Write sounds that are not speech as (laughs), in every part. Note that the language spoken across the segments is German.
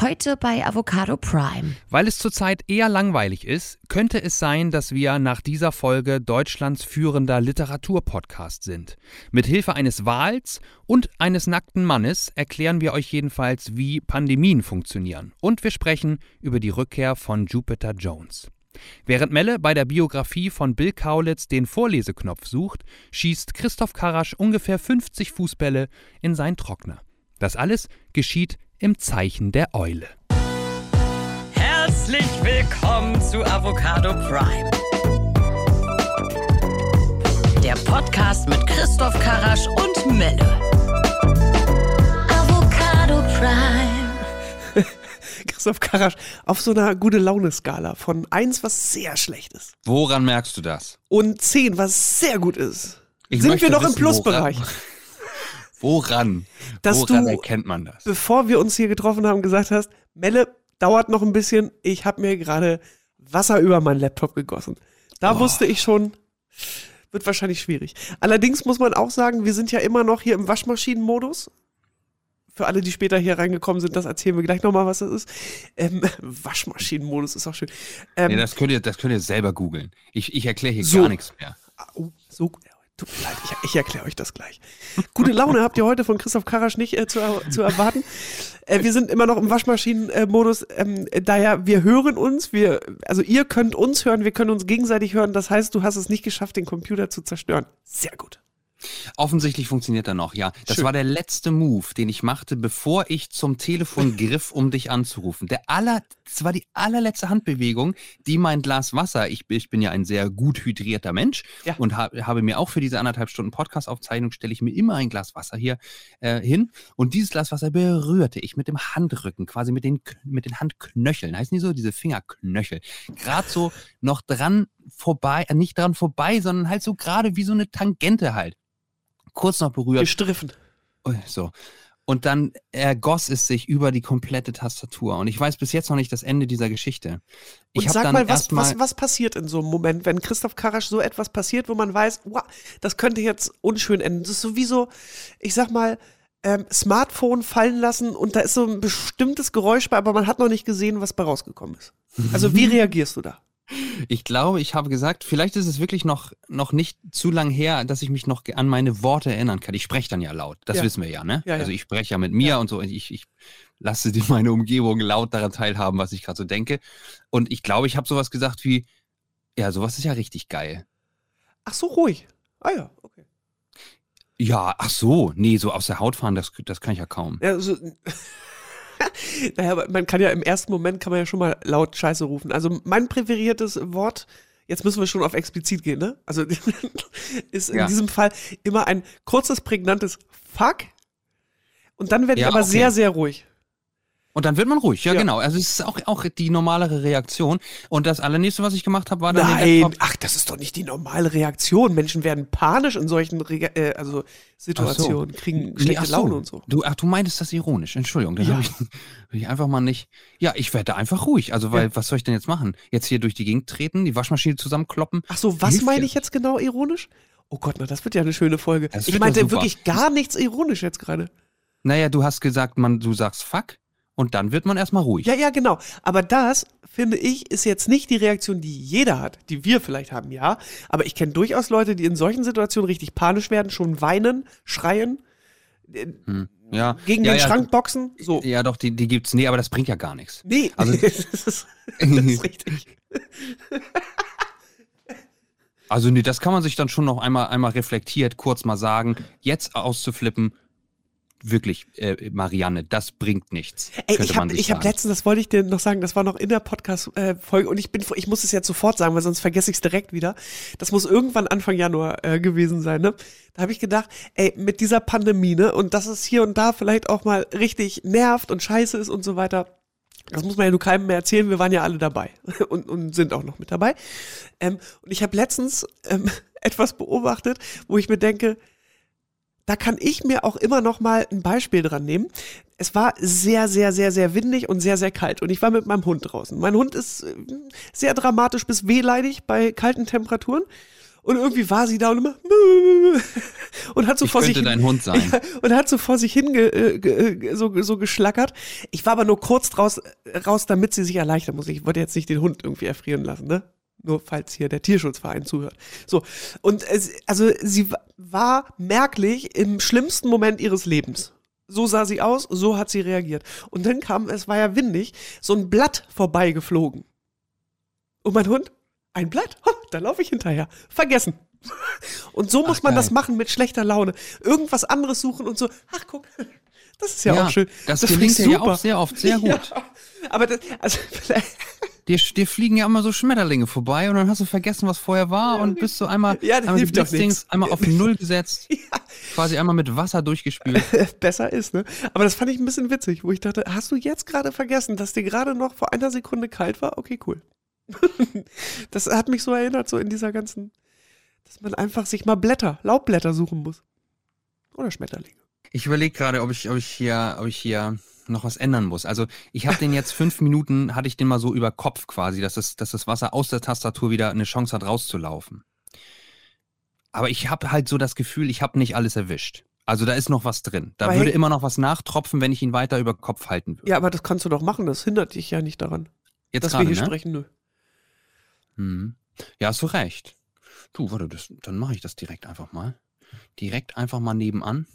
Heute bei Avocado Prime. Weil es zurzeit eher langweilig ist, könnte es sein, dass wir nach dieser Folge Deutschlands führender Literaturpodcast sind. Mit Hilfe eines Wals und eines nackten Mannes erklären wir euch jedenfalls, wie Pandemien funktionieren. Und wir sprechen über die Rückkehr von Jupiter Jones. Während Melle bei der Biografie von Bill Kaulitz den Vorleseknopf sucht, schießt Christoph Karasch ungefähr 50 Fußbälle in seinen Trockner. Das alles geschieht im Zeichen der Eule. Herzlich willkommen zu Avocado Prime. Der Podcast mit Christoph Karasch und Melle. Avocado Prime. (laughs) Christoph Karasch auf so einer gute Laune-Skala von 1, was sehr schlecht ist, Woran merkst du das? und 10, was sehr gut ist. Ich Sind wir noch im Plusbereich? Woran? (laughs) Dass Woran du- erkennt man das? Bevor wir uns hier getroffen haben, gesagt hast, Melle, dauert noch ein bisschen, ich habe mir gerade Wasser über meinen Laptop gegossen. Da wusste ich schon, wird wahrscheinlich schwierig. Allerdings muss man auch sagen, wir sind ja immer noch hier im Waschmaschinenmodus. Für alle, die später hier reingekommen sind, das erzählen wir gleich nochmal, was das ist. Ähm, (laughs) Waschmaschinenmodus ist auch schön. Ähm, Nee, das könnt ihr, das könnt ihr selber googeln. Ich, ich erkläre hier So. gar nichts mehr. Oh, so. Tut mir leid, ich, ich erkläre euch das gleich. Gute Laune habt ihr heute von Christoph Karasch nicht äh, zu, zu erwarten. Äh, wir sind immer noch im Waschmaschinenmodus. Ähm, daher, wir hören uns, wir, also ihr könnt uns hören, wir können uns gegenseitig hören. Das heißt, du hast es nicht geschafft, den Computer zu zerstören. Sehr gut. Offensichtlich funktioniert er noch, ja. Das Schön. war der letzte Move, den ich machte, bevor ich zum Telefon (laughs) griff, um dich anzurufen. Der aller, das war die allerletzte Handbewegung, die mein Glas Wasser, ich, ich bin ja ein sehr gut hydrierter Mensch Ja. und ha, habe mir auch für diese anderthalb Stunden Podcast-Aufzeichnung, stelle ich mir immer ein Glas Wasser hier äh, hin und dieses Glas Wasser berührte ich mit dem Handrücken, quasi mit den, mit den Handknöcheln, heißen die so, diese Fingerknöchel, gerade so (laughs) noch dran vorbei, äh, nicht dran vorbei, sondern halt so gerade wie so eine Tangente halt kurz noch berührt. Gestriffen. So. Und dann ergoss es sich über die komplette Tastatur. Und ich weiß bis jetzt noch nicht das Ende dieser Geschichte. Ich Und sag mal was, mal, was, was passiert in so einem Moment, wenn Christoph Karasch so etwas passiert, wo man weiß, wow, das könnte jetzt unschön enden. Das ist sowieso, ich sag mal, ähm, Smartphone fallen lassen und da ist so ein bestimmtes Geräusch bei, aber man hat noch nicht gesehen, was bei rausgekommen ist. Also wie (laughs) reagierst du da? Ich glaube, ich habe gesagt, vielleicht ist es wirklich noch, noch nicht zu lang her, dass ich mich noch an meine Worte erinnern kann. Ich spreche dann ja laut. Das Ja. wissen wir ja, ne? Ja, ja. Also ich spreche ja mit mir und so. Ich, ich lasse die meine Umgebung laut daran teilhaben, was ich gerade so denke. Und ich glaube, ich habe sowas gesagt wie, ja, sowas ist ja richtig geil. Ach so, ruhig. Ah ja, okay. Ja, ach so, nee, so aus der Haut fahren, das, das kann ich ja kaum. Ja, so, (laughs) naja, man kann ja im ersten Moment kann man ja schon mal laut Scheiße rufen. Also mein präferiertes Wort, jetzt müssen wir schon auf explizit gehen, ne? Also (laughs) ist in Ja. diesem Fall immer ein kurzes, prägnantes Fuck. Und dann werde ich Ja, aber okay. sehr, sehr ruhig. Und dann wird man ruhig, ja, Ja. genau. Also es ist auch, auch die normalere Reaktion. Und das allernächste, was ich gemacht habe, war dann Nein, ach, das ist doch nicht die normale Reaktion. Menschen werden panisch in solchen Re äh, also Situationen, kriegen Nee, schlechte ach so. Laune und so. Du, ach, du meintest das ironisch. Entschuldigung, dann Ja. habe ich, (laughs) hab ich einfach mal nicht. Ja, ich werde einfach ruhig. Also, weil, Ja. was soll ich denn jetzt machen? Jetzt hier durch die Gegend treten, die Waschmaschine zusammenkloppen? Ach so, was meine ich jetzt genau ironisch? Oh Gott, na, das wird ja eine schöne Folge. Das Ich meinte wirklich gar nichts ironisch jetzt gerade. Naja, du hast gesagt, man, du sagst fuck und dann wird man erstmal ruhig. Ja, ja, genau. Aber das, finde ich, ist jetzt nicht die Reaktion, die jeder hat, die wir vielleicht haben, ja. Aber ich kenne durchaus Leute, die in solchen Situationen richtig panisch werden, schon weinen, schreien, Ja. gegen ja, den ja, Schrank boxen. So. Ja, doch, die, die gibt's. Nee, aber das bringt ja gar nichts. Nee, Also- (laughs) das, ist, das ist richtig. Also, nee, das kann man sich dann schon noch einmal, einmal reflektiert kurz mal sagen. Jetzt auszuflippen, wirklich, äh, Marianne, das bringt nichts. Ey, ich habe hab letztens, das wollte ich dir noch sagen, das war noch in der Podcast-Folge und ich bin, ich muss es jetzt sofort sagen, weil sonst vergesse ich es direkt wieder. Das muss irgendwann Anfang Januar äh, gewesen sein, ne? Da habe ich gedacht, ey, mit dieser Pandemie, ne, und dass es hier und da vielleicht auch mal richtig nervt und scheiße ist und so weiter. Das muss man ja nur keinem mehr erzählen, wir waren ja alle dabei (laughs) und, und sind auch noch mit dabei. Ähm, und ich habe letztens ähm, (laughs) etwas beobachtet, wo ich mir denke, da kann ich mir auch immer noch mal ein Beispiel dran nehmen. Es war sehr, sehr, sehr, sehr windig und sehr, sehr kalt. Und ich war mit meinem Hund draußen. Mein Hund ist äh, sehr dramatisch bis wehleidig bei kalten Temperaturen. Und irgendwie war sie da und immer (laughs) und hat so vor sich dein Hund sein. (laughs) Ja, und hat so vor sich hin ge, äh, ge, äh, so, so geschlackert. Ich war aber nur kurz draus, raus, damit sie sich erleichtern muss. Ich wollte jetzt nicht den Hund irgendwie erfrieren lassen, ne? Nur falls hier der Tierschutzverein zuhört. So. Und es, also sie wa- war merklich im schlimmsten Moment ihres Lebens. So sah sie aus, so hat sie reagiert. Und dann kam, es war ja windig, so ein Blatt vorbeigeflogen. Und mein Hund, ein Blatt, ha, da laufe ich hinterher. Vergessen. (laughs) Und so muss Ach, man geil. das machen mit schlechter Laune. Irgendwas anderes suchen und so, ach guck, das ist ja, Ja, auch schön. das find gelingt ja auch sehr oft sehr (laughs) gut. Ja, aber das, also, (laughs) Dir, dir fliegen ja immer so Schmetterlinge vorbei und dann hast du vergessen, was vorher war und bist so einmal, Ja, einmal hilft doch nichts. einmal auf Null gesetzt, (laughs) quasi einmal mit Wasser durchgespült. (laughs) besser ist, ne? Aber das fand ich ein bisschen witzig, wo ich dachte, hast du jetzt gerade vergessen, dass dir gerade noch vor einer Sekunde kalt war? Okay, cool. (laughs) das hat mich so erinnert, so in dieser ganzen, dass man einfach sich mal Blätter, Laubblätter suchen muss. Oder Schmetterlinge. Ich überlege gerade, ob ich, ob ich hier, ob ich hier noch was ändern muss. Also ich habe den jetzt fünf Minuten, hatte ich den mal so über Kopf quasi, dass das, dass das Wasser aus der Tastatur wieder eine Chance hat rauszulaufen. Aber ich habe halt so das Gefühl, ich habe nicht alles erwischt. Also da ist noch was drin. Da Aber würde immer noch was nachtropfen, wenn ich ihn weiter über Kopf halten würde. Ja, aber das kannst du doch machen, das hindert dich ja nicht daran, Jetzt dass gerade, wir hier ne? sprechen. Nö. Mhm. Ja, hast du recht. Du, warte, das, dann mache ich das direkt einfach mal. Direkt einfach mal nebenan.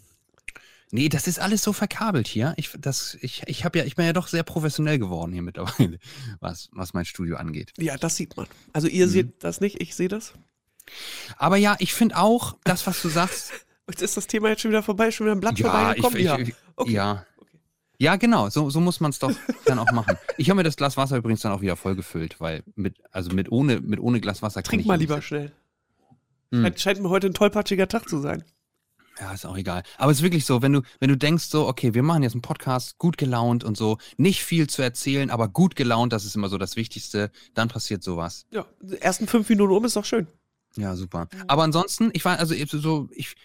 Nee, das ist alles so verkabelt hier. Ich, das, ich, ich, hab ja, ich bin ja doch sehr professionell geworden hier mittlerweile, (laughs) was, was mein Studio angeht. Ja, das sieht man. Also ihr Mhm. seht das nicht, ich sehe das. Aber ja, ich finde auch, das, was du sagst, (laughs) Jetzt ist das Thema jetzt schon wieder vorbei, schon wieder ein Blatt ja, ich, vorbeigekommen. ich, ja. ich, Okay. ja. Ja, genau, so, so muss man es doch (laughs) dann auch machen. Ich habe mir das Glas Wasser übrigens dann auch wieder voll gefüllt, weil mit, also mit ohne, mit ohne Glas Wasser kann Trink ich mal hier nicht lieber schnell. Hm. Scheint, scheint mir heute ein tollpatschiger Tag zu sein. Ja, ist auch egal. Aber es ist wirklich so, wenn du, wenn du denkst so, okay, wir machen jetzt einen Podcast, gut gelaunt und so, nicht viel zu erzählen, aber gut gelaunt, das ist immer so das Wichtigste, dann passiert sowas. Ja, die ersten fünf Minuten um ist doch schön. Ja, super. Aber ansonsten, ich war, also so, ich,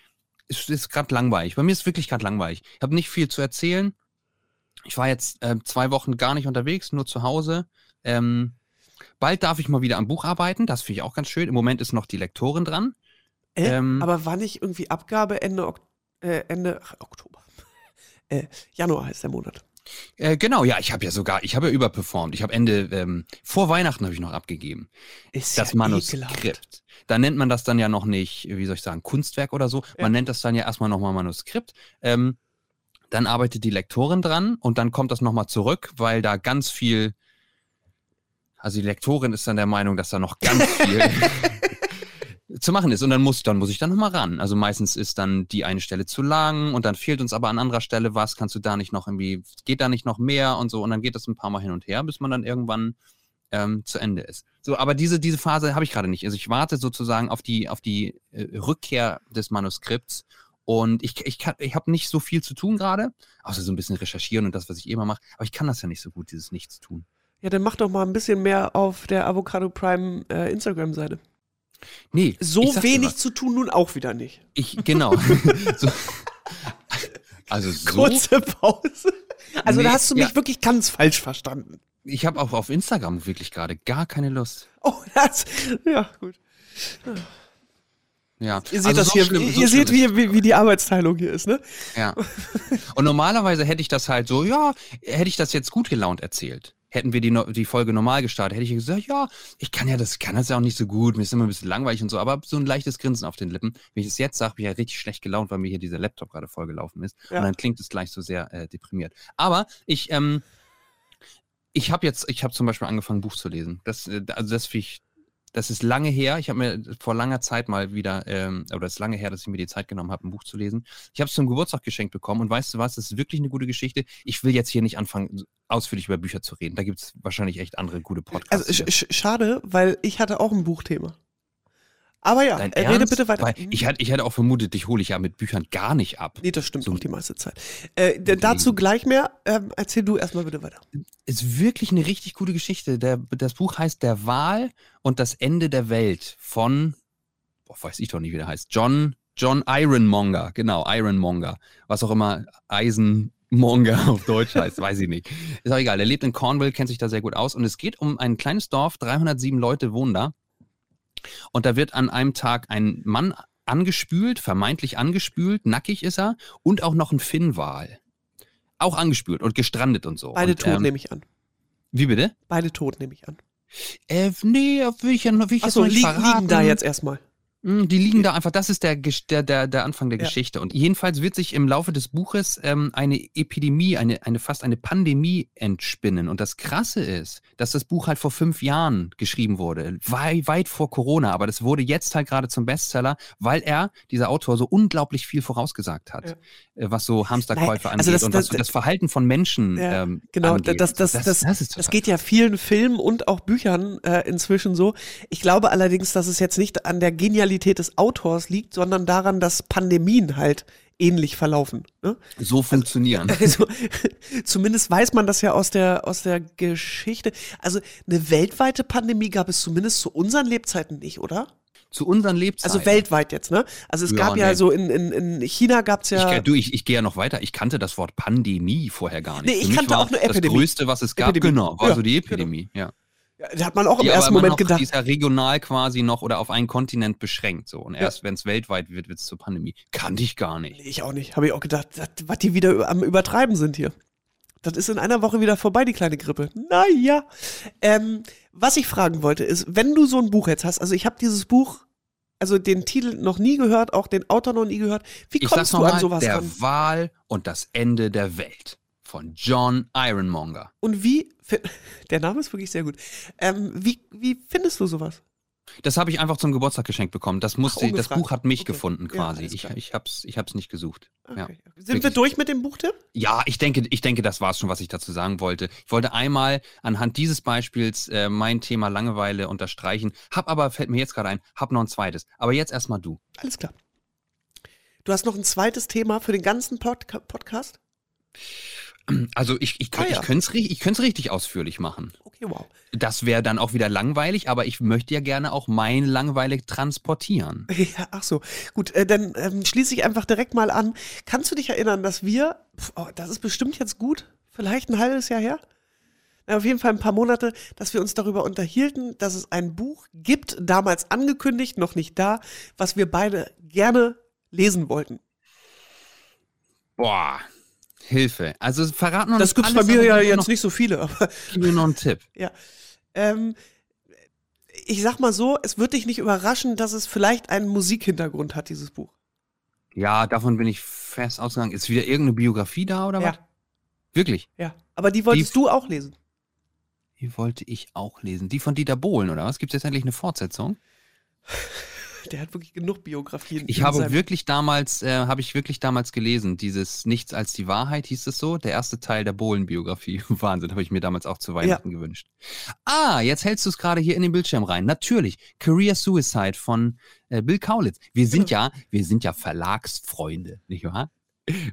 es ist gerade langweilig. Bei mir ist wirklich gerade langweilig. Ich habe nicht viel zu erzählen. Ich war jetzt äh, zwei Wochen gar nicht unterwegs, nur zu Hause. Ähm, bald darf ich mal wieder am Buch arbeiten, das finde ich auch ganz schön. Im Moment ist noch die Lektorin dran. Äh, Ähm. aber war nicht irgendwie Abgabe Ende, Ok äh, Ende ach, Oktober? (laughs) Äh, Januar heißt der Monat. Äh, genau, ja, ich habe ja sogar, ich habe ja überperformt. Ich habe Ende, ähm, vor Weihnachten habe ich noch abgegeben. Ist das ja Manuskript. ekelhaft. Da nennt man das dann ja noch nicht, wie soll ich sagen, Kunstwerk oder so. Ja. Man nennt das dann ja erstmal nochmal Manuskript. Ähm, dann arbeitet die Lektorin dran und dann kommt das nochmal zurück, weil da ganz viel, also die Lektorin ist dann der Meinung, dass da noch ganz (laughs) viel zu machen ist. Und dann muss, dann muss ich dann nochmal ran. Also meistens ist dann die eine Stelle zu lang und dann fehlt uns aber an anderer Stelle was, kannst du da nicht noch irgendwie, geht da nicht noch mehr und so. Und dann geht das ein paar Mal hin und her, bis man dann irgendwann ähm, zu Ende ist. So, aber diese, diese Phase habe ich gerade nicht. Also ich warte sozusagen auf die, auf die äh, Rückkehr des Manuskripts und ich, ich, ich habe nicht so viel zu tun gerade, außer so ein bisschen recherchieren und das, was ich immer mache. Aber ich kann das ja nicht so gut, dieses Nichtstun. Ja, dann mach doch mal ein bisschen mehr auf der Avocado Prime äh, Instagram-Seite. Nee, So wenig zu tun nun auch wieder nicht. Ich, genau. (laughs) so, also so, Kurze Pause. Also da Nee, hast du mich ja. wirklich ganz falsch verstanden. ich habe auch auf Instagram wirklich gerade gar keine Lust. Oh, das, ja, gut. Ja. Ihr seht Also das so hier, schlimm- ihr so seht, wie, wie, wie die Arbeitsteilung hier ist, ne? Ja. Und normalerweise hätte ich das halt so, ja, hätte ich das jetzt gut gelaunt erzählt. Hätten wir die, die Folge normal gestartet, hätte ich gesagt, ja, ich kann ja das, kann das ja auch nicht so gut, mir ist immer ein bisschen langweilig und so, aber so ein leichtes Grinsen auf den Lippen. Wenn ich es jetzt sage, bin ich ja richtig schlecht gelaunt, weil mir hier dieser Laptop gerade vollgelaufen ist. Ja. Und dann klingt es gleich so sehr äh, deprimiert. Aber ich, ähm, ich habe jetzt, ich habe zum Beispiel angefangen, ein Buch zu lesen. Das, äh, also das finde ich, das ist lange her. Ich habe mir vor langer Zeit mal wieder, ähm, oder es ist lange her, dass ich mir die Zeit genommen habe, ein Buch zu lesen. Ich habe es zum Geburtstag geschenkt bekommen und weißt du was, das ist wirklich eine gute Geschichte. Ich will jetzt hier nicht anfangen, ausführlich über Bücher zu reden. Da gibt es wahrscheinlich echt andere gute Podcasts. Also sch sch schade, weil ich hatte auch ein Buchthema. Aber ja, Dein äh, rede Ernst? bitte weiter. Weil ich, hatte, ich hätte auch vermutet, dich hole ich ja mit Büchern gar nicht ab. nee, das stimmt So- auch die meiste Zeit. Äh, d- dazu gleich mehr. Ähm, erzähl du erstmal bitte weiter. Ist wirklich eine richtig gute Geschichte. Der, das Buch heißt Der Wahl und das Ende der Welt von, boah, weiß ich doch nicht, wie der heißt. John, John Ironmonger, genau, Ironmonger. Was auch immer Eisenmonger (laughs) auf Deutsch heißt, weiß ich nicht. Ist auch egal. Er lebt in Cornwall, kennt sich da sehr gut aus und es geht um ein kleines Dorf, 307 Leute wohnen da. Und da wird an einem Tag ein Mann angespült, vermeintlich angespült, nackig ist er, und auch noch ein Finnwal. Auch angespült und gestrandet und so. Beide und, tot ähm, nehme ich an. Wie bitte? Beide tot nehme ich an. Äh, nee, will ich ja noch, will ich jetzt Achso, noch nicht li verraten. liegen da jetzt erstmal. Mm, Die liegen da einfach, das ist der, der, der, Anfang der Ja. Geschichte. Und jedenfalls wird sich im Laufe des Buches ähm, eine Epidemie, eine, eine fast eine Pandemie entspinnen. Und das Krasse ist, dass das Buch halt vor fünf Jahren geschrieben wurde, weit, weit vor Corona. Aber das wurde jetzt halt gerade zum Bestseller, weil er, dieser Autor, so unglaublich viel vorausgesagt hat, Ja. äh, was so Hamsterkäufe Nein, also angeht das- und was das- so das Verhalten von Menschen Ja, ähm, genau, angeht. das, das, das, das, ist das, total geht ja vielen Filmen und auch Büchern äh, inzwischen so. Ich glaube allerdings, dass es jetzt nicht an der Genialität des Autors liegt, sondern daran, dass Pandemien halt ähnlich verlaufen. Ne? so funktionieren. (laughs) Also, zumindest weiß man das ja aus der, aus der Geschichte. Also eine weltweite Pandemie gab es zumindest zu unseren Lebzeiten nicht, oder? Zu unseren Lebzeiten. Also weltweit jetzt, ne? Also es Ja, gab ja nee. so in, in, in China gab es ja. Ich, du, ich, ich gehe ja noch weiter. Ich kannte das Wort Pandemie vorher gar nicht. Nee, ich kannte auch nur Epidemie. Das Größte, was es gab, Epidemie. genau, war Ja, so die genau. Epidemie. Ja. Ja, da hat man auch im Die ersten Moment gedacht. Die ist ja regional quasi noch oder auf einen Kontinent beschränkt. So. Und erst wenn es weltweit wird, wird es zur Pandemie. Kannte ich gar nicht. Ich auch nicht. Habe ich auch gedacht, was die wieder am Übertreiben sind hier. Das ist in einer Woche wieder vorbei, die kleine Grippe. Naja. Ähm, was ich fragen wollte, ist, wenn du so ein Buch jetzt hast, also ich habe dieses Buch, also den Titel noch nie gehört, auch den Autor noch nie gehört. Wie kommst du an sowas der ran? Wahl und das Ende der Welt von John Ironmonger. Und wie, (laughs) der Name ist wirklich sehr gut. Ähm, wie, wie findest du sowas? Das habe ich einfach zum Geburtstag geschenkt bekommen. Das musste, das ungefragt. Buch hat mich Okay. gefunden Ja, quasi. alles ich, ich hab's, ich hab's nicht gesucht. Ja. Okay. Sind wir durch mit dem Buchtipp? Ja, ich denke, ich denke, das war es schon, was ich dazu sagen wollte. Ich wollte einmal anhand dieses Beispiels äh, mein Thema Langeweile unterstreichen, hab aber, fällt mir jetzt gerade ein, hab noch ein zweites. Aber jetzt erstmal du. Alles klar. Du hast noch ein zweites Thema für den ganzen Podca Podcast? Also ich, ich, Ah, ja. ich könnte es ich richtig ausführlich machen. Okay, wow. Das wäre dann auch wieder langweilig, aber ich möchte ja gerne auch mein Langweile transportieren. (laughs) Ja, ach so. Gut, äh, dann ähm, schließe ich einfach direkt mal an. Kannst du dich erinnern, dass wir, pf, oh, das ist bestimmt jetzt gut, vielleicht ein halbes Jahr her, Na, auf jeden Fall ein paar Monate, dass wir uns darüber unterhielten, dass es ein Buch gibt, damals angekündigt, noch nicht da, was wir beide gerne lesen wollten. Boah, Hilfe. Also verraten wir Das uns gibt's bei mir ja jetzt noch, nicht so viele, aber Gib mir noch einen Tipp. (laughs) ja. Ähm, ich sag mal so, es wird dich nicht überraschen, dass es vielleicht einen Musikhintergrund hat, dieses Buch. Ja, davon bin ich fest ausgegangen. Ist wieder irgendeine Biografie da oder Ja. was? Wirklich? Ja. Aber die wolltest du auch lesen. Die wollte ich auch lesen. Die von Dieter Bohlen, oder was? Gibt es jetzt endlich eine Fortsetzung? Der hat wirklich genug Biografien. Ich habe wirklich damals, äh, habe ich wirklich damals gelesen, dieses Nichts als die Wahrheit hieß es so, der erste Teil der Bohlen-Biografie. (laughs) Wahnsinn, habe ich mir damals auch zu Weihnachten gewünscht. Ah, jetzt hältst du es gerade hier in den Bildschirm rein. Natürlich, Career Suicide von äh, Bill Kaulitz. Wir sind Genau. ja, wir sind ja Verlagsfreunde, nicht wahr?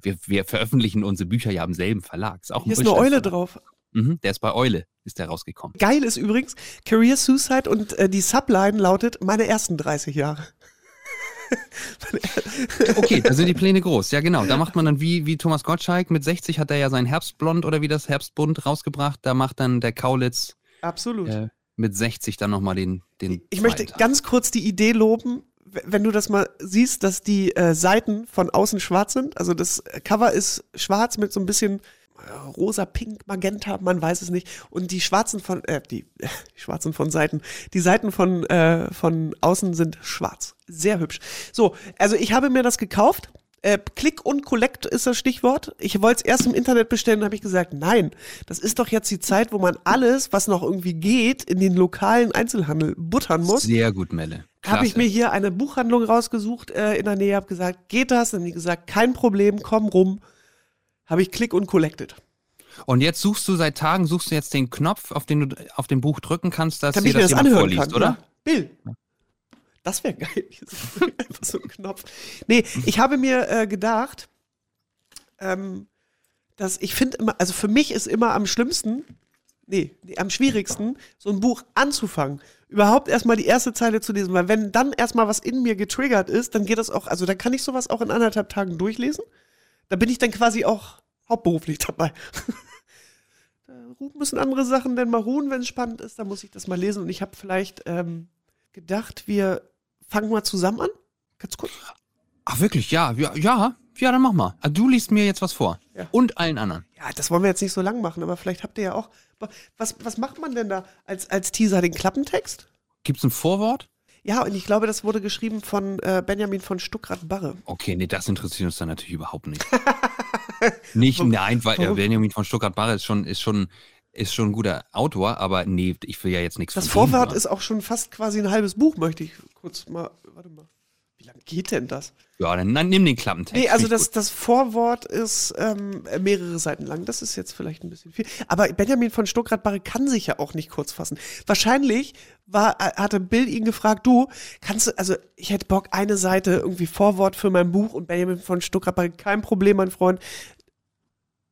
Wir, wir veröffentlichen unsere Bücher ja im selben Verlag. Ist auch ein Hier ist eine Eule drauf. Mhm, der ist bei Eule, ist der rausgekommen. Geil ist übrigens, Career Suicide und äh, die Subline lautet meine ersten 30 Jahre. (laughs) Okay, da sind die Pläne groß. Ja, genau. Da macht man dann wie, wie Thomas Gottschalk. Mit 60 hat er ja sein Herbstblond oder wie das Herbstbunt rausgebracht. Da macht dann der Kaulitz Absolut. äh, mit 60 dann nochmal den, den. ich möchte ganz kurz die Idee loben, wenn du das mal siehst, dass die äh, Seiten von außen schwarz sind. Also das Cover ist schwarz mit so ein bisschen rosa, pink, magenta, man weiß es nicht. Und die schwarzen von, äh, die, (laughs) die schwarzen von Seiten, die Seiten von, äh, von außen sind schwarz. Sehr hübsch. So, also ich habe mir das gekauft. Äh, Click und Collect ist das Stichwort. Ich wollte es erst im Internet bestellen, habe ich gesagt, nein, das ist doch jetzt die Zeit, wo man alles, was noch irgendwie geht, in den lokalen Einzelhandel buttern muss Sehr gut, Melle. habe ich mir hier eine Buchhandlung rausgesucht äh, in der Nähe, habe gesagt, geht das? Dann haben die gesagt, kein Problem, komm rum. Habe ich Click und Collected. Und jetzt suchst du seit Tagen, suchst du jetzt den Knopf, auf den du auf dem Buch drücken kannst, dass Kann dir das das jemand anhören vorliest, kann. oder? Bill. Das wäre geil. (laughs) (laughs) Einfach so ein Knopf. Nee, ich habe mir äh, gedacht, ähm, dass ich finde immer, also für mich ist immer am schlimmsten, nee, nee, am schwierigsten, so ein Buch anzufangen. Überhaupt erstmal die erste Zeile zu lesen, weil wenn dann erstmal was in mir getriggert ist, dann geht das auch, also dann kann ich sowas auch in anderthalb Tagen durchlesen. Da bin ich dann quasi auch hauptberuflich dabei. (laughs) da müssen andere Sachen denn mal ruhen, wenn es spannend ist, dann muss ich das mal lesen und ich habe vielleicht ähm, gedacht, wir fangen mal zusammen an. Ganz kurz. Ach, wirklich? Ja, ja, ja. Ja, dann mach mal. Also, du liest mir jetzt was vor. Ja. Und allen anderen. Ja, das wollen wir jetzt nicht so lang machen, aber vielleicht habt ihr ja auch. Was, was macht man denn da als, als Teaser? Den Klappentext? Gibt's ein Vorwort? Ja, und ich glaube, das wurde geschrieben von äh, Benjamin von Stuckrad-Barre. Okay, nee, das interessiert uns dann natürlich überhaupt nicht. (laughs) nicht, nein, weil äh? Benjamin von Stuttgart-Barre ist schon, ist schon, ist schon ein guter Autor, aber nee, ich will ja jetzt nichts Das Vorwort ist auch schon fast quasi ein halbes Buch, möchte ich kurz mal. Warte mal. Wie lange geht denn das? Ja, dann, dann nimm den Klappentext. Nee, also das, das Vorwort ist ähm, mehrere Seiten lang. Das ist jetzt vielleicht ein bisschen viel. Aber Benjamin von Stuckrad-Barre kann sich ja auch nicht kurz fassen. Wahrscheinlich war, äh, hatte Bill ihn gefragt, du, kannst du, also ich hätte Bock, eine Seite irgendwie Vorwort für mein Buch und Benjamin von Stuckrad-Barre, kein Problem, mein Freund.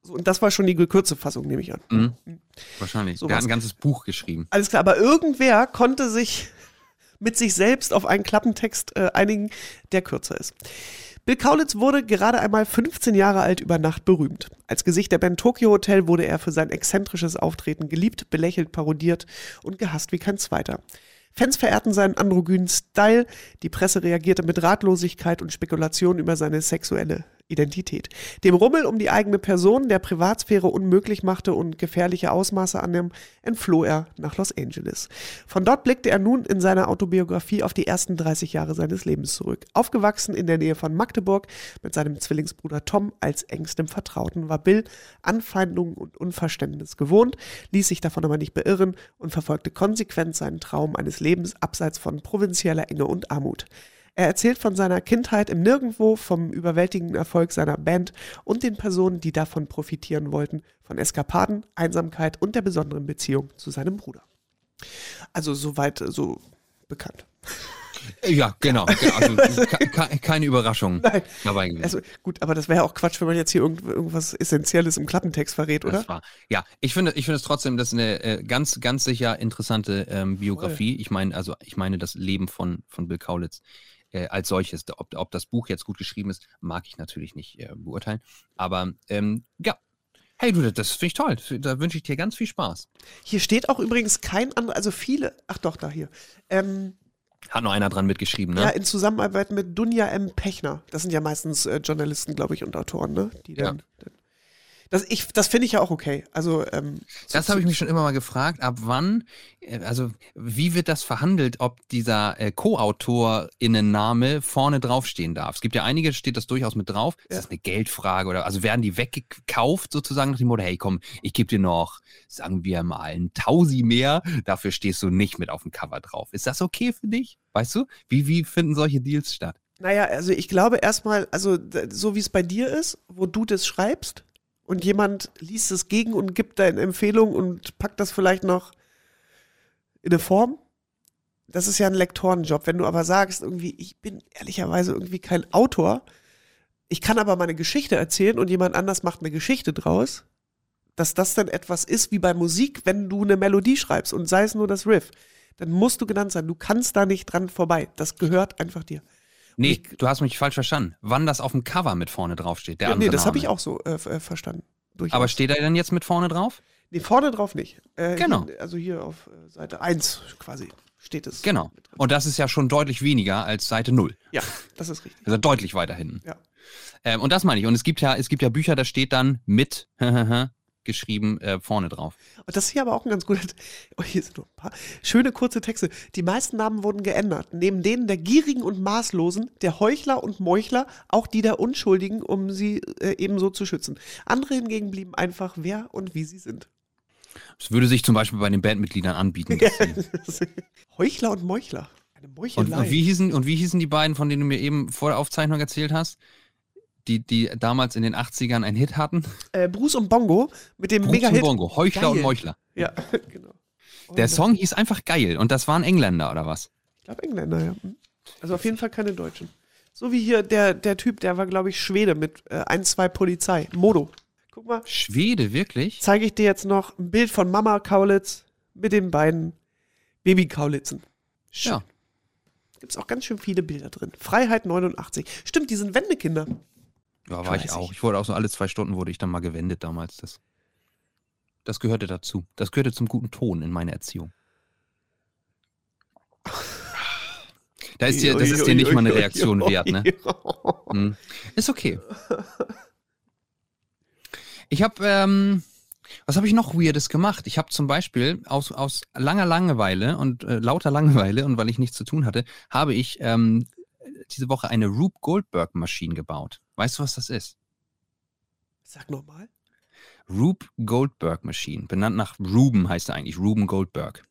So, und das war schon die gekürzte Fassung, nehme ich an. gut. Mhm. Wahrscheinlich. Sowas. Der hat ein ganzes Buch geschrieben. Alles klar, aber irgendwer konnte sich mit sich selbst auf einen Klappentext äh, einigen, der kürzer ist. Bill Kaulitz wurde gerade einmal 15 Jahre alt über Nacht berühmt. Als Gesicht der Band Tokyo Hotel wurde er für sein exzentrisches Auftreten geliebt, belächelt, parodiert und gehasst wie kein zweiter. Fans verehrten seinen androgynen Style, die Presse reagierte mit Ratlosigkeit und Spekulation über seine sexuelle Identität. Dem Rummel um die eigene Person, der Privatsphäre unmöglich machte und gefährliche Ausmaße annahm, entfloh er nach Los Angeles. Von dort blickte er nun in seiner Autobiografie auf die ersten 30 Jahre seines Lebens zurück. Aufgewachsen in der Nähe von Magdeburg mit seinem Zwillingsbruder Tom als engstem Vertrauten, war Bill Anfeindungen und Unverständnis gewohnt, ließ sich davon aber nicht beirren und verfolgte konsequent seinen Traum eines Lebens abseits von provinzieller Enge und Armut. Er erzählt von seiner Kindheit im Nirgendwo, vom überwältigenden Erfolg seiner Band und den Personen, die davon profitieren wollten, von Eskapaden, Einsamkeit und der besonderen Beziehung zu seinem Bruder. Also soweit äh, so bekannt. Äh, Ja, genau. Also, (laughs) ke- ke- keine Überraschung Nein. dabei gewesen. Also gut, aber das wäre auch Quatsch, wenn man jetzt hier irgend, irgendwas Essentielles im Klappentext verrät, oder? War, ja, ich finde, ich finde es trotzdem, das ist eine äh, ganz, ganz sicher interessante ähm, Biografie. Ich meine, also ich meine das Leben von, von Bill Kaulitz äh, als solches. Ob, ob das Buch jetzt gut geschrieben ist, mag ich natürlich nicht äh, beurteilen. Aber ähm, ja. Hey du, das finde ich toll. Da wünsche ich dir ganz viel Spaß. Hier steht auch übrigens kein anderer, also viele, ach doch, da hier. Ähm, Hat noch einer dran mitgeschrieben, ne? Ja, in Zusammenarbeit mit Dunja M. Pechner. Das sind ja meistens äh, Journalisten, glaube ich, und Autoren, ne? Die Ja. dann, dann das ich, das finde ich ja auch okay. Also, ähm, Das habe ich mich schon immer mal gefragt, ab wann, äh, also wie wird das verhandelt, ob dieser äh, Co-AutorInnenname vorne draufstehen darf? Es gibt ja einige, steht das durchaus mit drauf. Ist Ja. das eine Geldfrage oder also werden die weggekauft sozusagen nach dem Motto, hey komm, ich gebe dir noch, sagen wir mal, ein Tausi mehr, dafür stehst du nicht mit auf dem Cover drauf. Ist das okay für dich? Weißt du? Wie, wie finden solche Deals statt? Naja, also ich glaube erstmal, also so wie es bei dir ist, wo du das schreibst und jemand liest es gegen und gibt deine Empfehlung und packt das vielleicht noch in eine Form. Das ist ja ein Lektorenjob. Wenn du aber sagst, irgendwie, ich bin ehrlicherweise irgendwie kein Autor, ich kann aber meine Geschichte erzählen und jemand anders macht eine Geschichte draus, dass das dann etwas ist wie bei Musik, wenn du eine Melodie schreibst und sei es nur das Riff, dann musst du genannt sein. Du kannst da nicht dran vorbei. Das gehört einfach dir. Nee, ich- du hast mich falsch verstanden. Wann das auf dem Cover mit vorne draufsteht, der Ja, nee, das habe ich auch so äh, äh, verstanden. Durchaus. Aber steht er denn jetzt mit vorne drauf? Nee, vorne drauf nicht. Äh, Genau. Hier, also hier auf äh, Seite 1 quasi steht es. Genau. Und das ist ja schon deutlich weniger als Seite 0. Ja, das ist richtig. Also deutlich weiter hinten. Ja. Ähm, und das meine ich. Und es gibt ja, es gibt ja Bücher, da steht dann mit (laughs) geschrieben äh, vorne drauf. Und das ist hier aber auch ein ganz guter. (laughs) Oh, hier sind noch ein paar schöne kurze Texte. Die meisten Namen wurden geändert. Neben denen der Gierigen und Maßlosen, der Heuchler und Meuchler, auch die der Unschuldigen, um sie äh, ebenso zu schützen. Andere hingegen blieben einfach wer und wie sie sind. Das würde sich zum Beispiel bei den Bandmitgliedern anbieten. (laughs) Heuchler und Meuchler. Eine und, Meuchelei. und, wie hießen, und wie hießen die beiden, von denen du mir eben vor der Aufzeichnung erzählt hast? Die, die damals in den 80ern einen Hit hatten? äh, Bruce und Bongo mit dem Bruce Mega-Hit. und Bongo, Heuchler und Geil. Meuchler. Ja, (laughs) genau. Der Und, äh, Song hieß einfach geil und das waren Engländer oder was? Ich glaube Engländer, ja. Hm. Also auf jeden Fall keine Deutschen. So wie hier der, der Typ, der war, glaube ich, Schwede mit äh, 1, 2 Polizei. Modo. Guck mal, Schwede, wirklich? zeige ich dir jetzt noch ein Bild von Mama Kaulitz mit den beiden Baby-Kaulitzen. Ja. Gibt es auch ganz schön viele Bilder drin. Freiheit 89. Stimmt, die sind Wendekinder. Ja, war ich auch. Ich wurde auch so alle zwei Stunden wurde ich dann mal gewendet damals. Das, das gehörte dazu. Das gehörte zum guten Ton in meiner Erziehung. (laughs) Da ist dir, das ist dir nicht mal eine Reaktion wert, ne? Hm. Ist okay. (laughs) Ich habe, ähm, was habe ich noch Weirdes gemacht? Ich habe zum Beispiel aus, aus langer Langeweile und äh, lauter Langeweile und weil ich nichts zu tun hatte, habe ich ähm, diese Woche eine Rube Goldberg Maschine gebaut. Weißt du, was das ist? Sag nochmal. Rube Goldberg Machine, benannt nach Ruben heißt er eigentlich, Ruben Goldberg.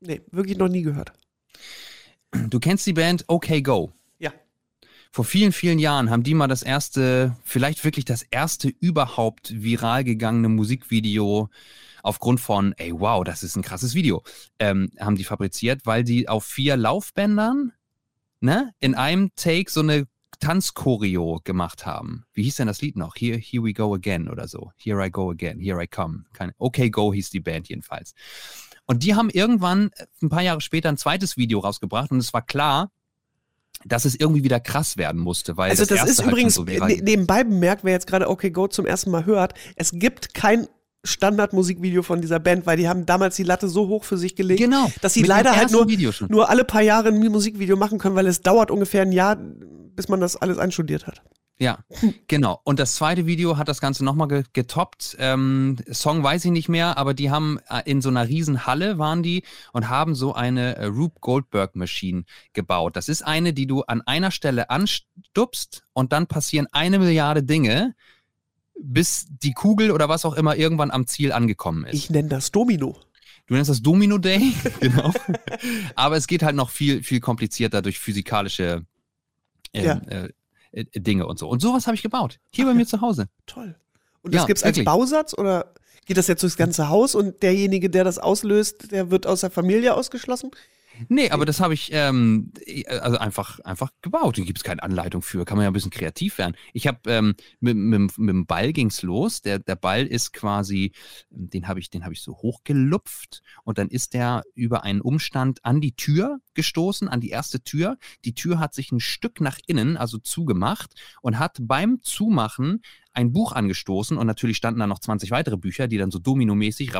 Nee, wirklich noch nie gehört. Du kennst die Band OK Go. Ja. Vor vielen, vielen Jahren haben die mal das erste, vielleicht wirklich das erste überhaupt viral gegangene Musikvideo aufgrund von, ey, wow, das ist ein krasses Video, ähm, haben die fabriziert, weil die auf vier Laufbändern ne, in einem Take so eine Tanzchoreo gemacht haben. Wie hieß denn das Lied noch? Here, here we go again oder so. Here I go again, here I come. Keine, okay, go hieß die Band jedenfalls. Und die haben irgendwann äh, ein paar Jahre später ein zweites Video rausgebracht und es war klar, dass es irgendwie wieder krass werden musste, weil also das, das ist halt übrigens so ne nebenbei bemerkt, wer jetzt gerade OK Go zum ersten Mal hört, es gibt kein Standardmusikvideo von dieser Band, weil die haben damals die Latte so hoch für sich gelegt, genau, dass sie leider halt nur, nur alle paar Jahre ein Musikvideo machen können, weil es dauert ungefähr ein Jahr, bis man das alles einstudiert hat. Ja, genau. Und das zweite Video hat das Ganze nochmal ge getoppt. Ähm, Song weiß ich nicht mehr, aber die haben äh, in so einer riesen Halle waren die und haben so eine äh, Rube Goldberg Maschine gebaut. Das ist eine, die du an einer Stelle anstupst und dann passieren eine Milliarde Dinge, bis die Kugel oder was auch immer irgendwann am Ziel angekommen ist. Ich nenne das Domino. Du nennst das Domino Day, (laughs) genau. Aber es geht halt noch viel, viel komplizierter durch physikalische ähm, Ja. äh, äh, Dinge und so. Und sowas habe ich gebaut. Hier bei mir zu Hause. Toll. Und das Ja, gibt's als wirklich. Bausatz oder geht das jetzt durchs ganze Haus und derjenige, der das auslöst, der wird aus der Familie ausgeschlossen? Nee, aber das habe ich ähm, also einfach, einfach gebaut. Da gibt es keine Anleitung für. Kann man ja ein bisschen kreativ werden. Ich habe ähm, mit, mit, mit dem Ball ging's los. Der, der Ball ist quasi, den habe ich, den habe ich so hochgelupft und dann ist der über einen Umstand an die Tür gestoßen, an die erste Tür. Die Tür hat sich ein Stück nach innen, also zugemacht und hat beim Zumachen ein Buch angestoßen und natürlich standen da noch 20 weitere Bücher, die dann so dominomäßig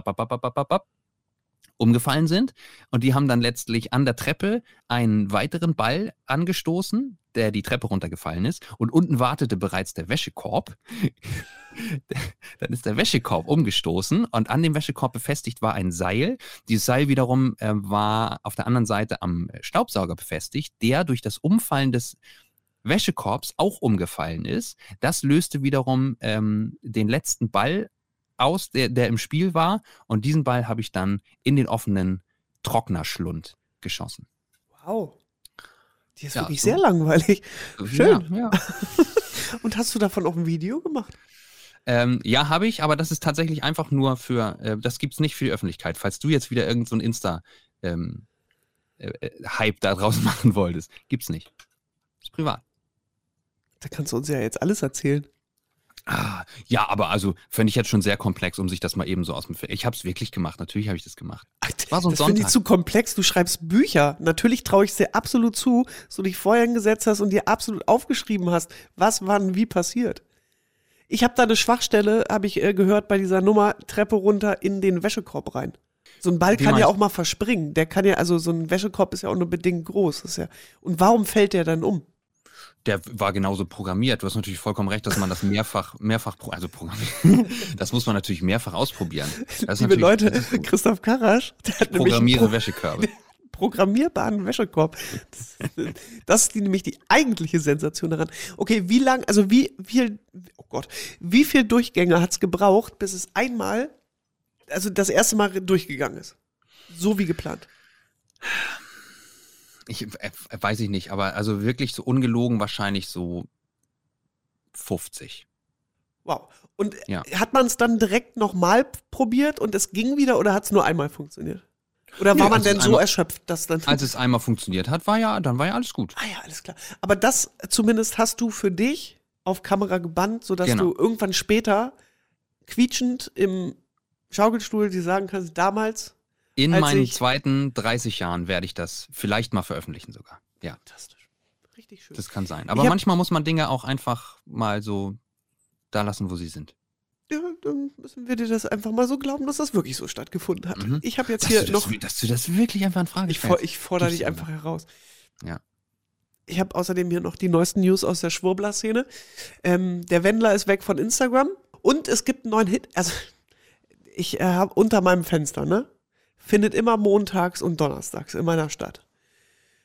umgefallen sind. Und die haben dann letztlich an der Treppe einen weiteren Ball angestoßen, der die Treppe runtergefallen ist. Und unten wartete bereits der Wäschekorb. (laughs) dann ist der Wäschekorb umgestoßen und an dem Wäschekorb befestigt war ein Seil. Dieses Seil wiederum äh, war auf der anderen Seite am Staubsauger befestigt, der durch das Umfallen des Wäschekorbs auch umgefallen ist. Das löste wiederum ähm, den letzten Ball aus, der, der im Spiel war. Und diesen Ball habe ich dann in den offenen Trocknerschlund geschossen. Wow. Die ist Ja, wirklich so. sehr langweilig. Schön. Ja, ja. (laughs) Und hast du davon auch ein Video gemacht? Ähm, ja, habe ich, aber das ist tatsächlich einfach nur für, äh, das gibt es nicht für die Öffentlichkeit. Falls du jetzt wieder irgendein so ein Insta- ähm, äh, äh, Hype da draus (laughs) machen wolltest. Gibt's nicht. Ist privat. Da kannst du uns ja jetzt alles erzählen. Ah, ja, aber also fände ich jetzt schon sehr komplex, um sich das mal eben so aus dem. Fe- Ich habe es wirklich gemacht. Natürlich habe ich das gemacht. War so ein das finde ich zu komplex. Du schreibst Bücher. Natürlich traue ich es dir absolut zu, dass du dich vorher hingesetzt hast und dir absolut aufgeschrieben hast, was wann wie passiert. Ich habe da eine Schwachstelle, habe ich äh, gehört, bei dieser Nummer Treppe runter in den Wäschekorb rein. So ein Ball Wie kann ja auch mal verspringen. Der kann ja, also so ein Wäschekorb ist ja auch nur bedingt groß. Das ist ja, und warum fällt der dann um? Der war genauso programmiert. Du hast natürlich vollkommen recht, dass man das mehrfach, mehrfach, also programmieren. (laughs) Das muss man natürlich mehrfach ausprobieren. Das Liebe Leute, (laughs) Christoph Karasch, der hat programmiere Pro Wäschekörbe. (laughs) programmierbaren Wäschekorb. Das, das ist die, nämlich die eigentliche Sensation daran. Okay, wie lang, also wie viel, oh Gott, wie viel Durchgänge hat es gebraucht, bis es einmal, also das erste Mal durchgegangen ist? So wie geplant. Ich äh, weiß ich nicht, aber also wirklich so ungelogen wahrscheinlich so 50. Wow. Und Ja. hat man es dann direkt nochmal probiert und es ging wieder oder hat es nur einmal funktioniert? Oder Nee, war man als es denn so einmal- erschöpft, dass dann. Als es einmal funktioniert hat, war ja, dann war ja alles gut. Ah ja, alles klar. Aber das zumindest hast du für dich auf Kamera gebannt, sodass Genau. du irgendwann später quietschend im Schaukelstuhl dir sagen kannst, damals. In Als meinen zweiten 30 Jahren werde ich das vielleicht mal veröffentlichen sogar. Ja, Fantastisch. Richtig schön. das kann sein. Aber manchmal muss man Dinge auch einfach mal so da lassen, wo sie sind. ja, dann müssen wir dir das einfach mal so glauben, dass das wirklich so stattgefunden hat. Mhm. Ich habe jetzt Dass hier du, noch. das, dass du das wirklich einfach in Frage Ich, for, stellst. ich fordere dich einfach heraus. Ja. ich habe außerdem hier noch die neuesten News aus der Schwurbler-Szene. Ähm, der Wendler ist weg von Instagram und es gibt einen neuen Hit. Also, ich äh, habe unter meinem Fenster, ne? Findet immer montags und donnerstags in meiner Stadt.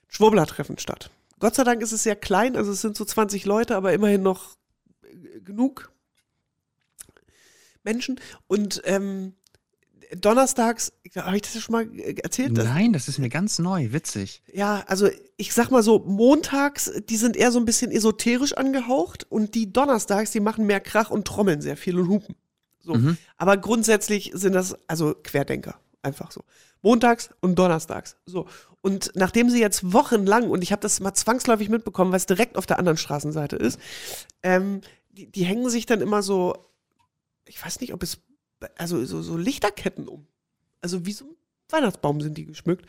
Schwurbler-Treffen statt. Gott sei Dank ist es sehr klein, also es sind so 20 Leute, aber immerhin noch äh, genug Menschen. Und ähm, donnerstags, habe ich das ja schon mal äh, erzählt? Nein, das ist mir ganz neu, witzig. ja, also ich sag mal so, montags, die sind eher so ein bisschen esoterisch angehaucht und die donnerstags, die machen mehr Krach und trommeln sehr viel und hupen. So. Mhm. Aber grundsätzlich sind das also Querdenker, einfach so. Montags und donnerstags. So. Und nachdem sie jetzt wochenlang, und ich habe das mal zwangsläufig mitbekommen, weil es direkt auf der anderen Straßenseite ist, ähm, die, die hängen sich dann immer so, ich weiß nicht, ob es, also so, so Lichterketten um. Also wie so ein Weihnachtsbaum sind die geschmückt.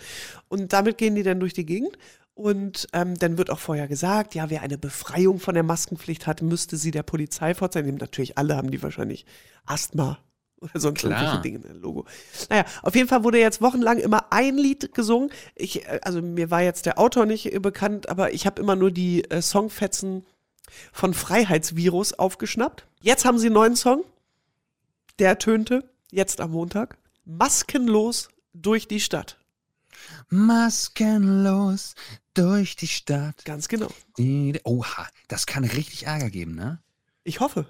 Und damit gehen die dann durch die Gegend. Und ähm, dann wird auch vorher gesagt, ja, wer eine Befreiung von der Maskenpflicht hat, müsste sie der Polizei vorzeigen. Natürlich alle haben die wahrscheinlich Asthma oder sonst Klar. irgendwelche Dinge im Logo. Naja, auf jeden Fall wurde jetzt wochenlang immer ein Lied gesungen. Ich, äh, also mir war jetzt der Autor nicht bekannt, aber ich habe immer nur die äh, Songfetzen von Freiheitsvirus aufgeschnappt. Jetzt haben sie einen neuen Song. Der tönte jetzt am Montag maskenlos durch die Stadt. Maskenlos durch die Stadt. Ganz genau. Oha, das kann richtig Ärger geben, ne? Ich hoffe.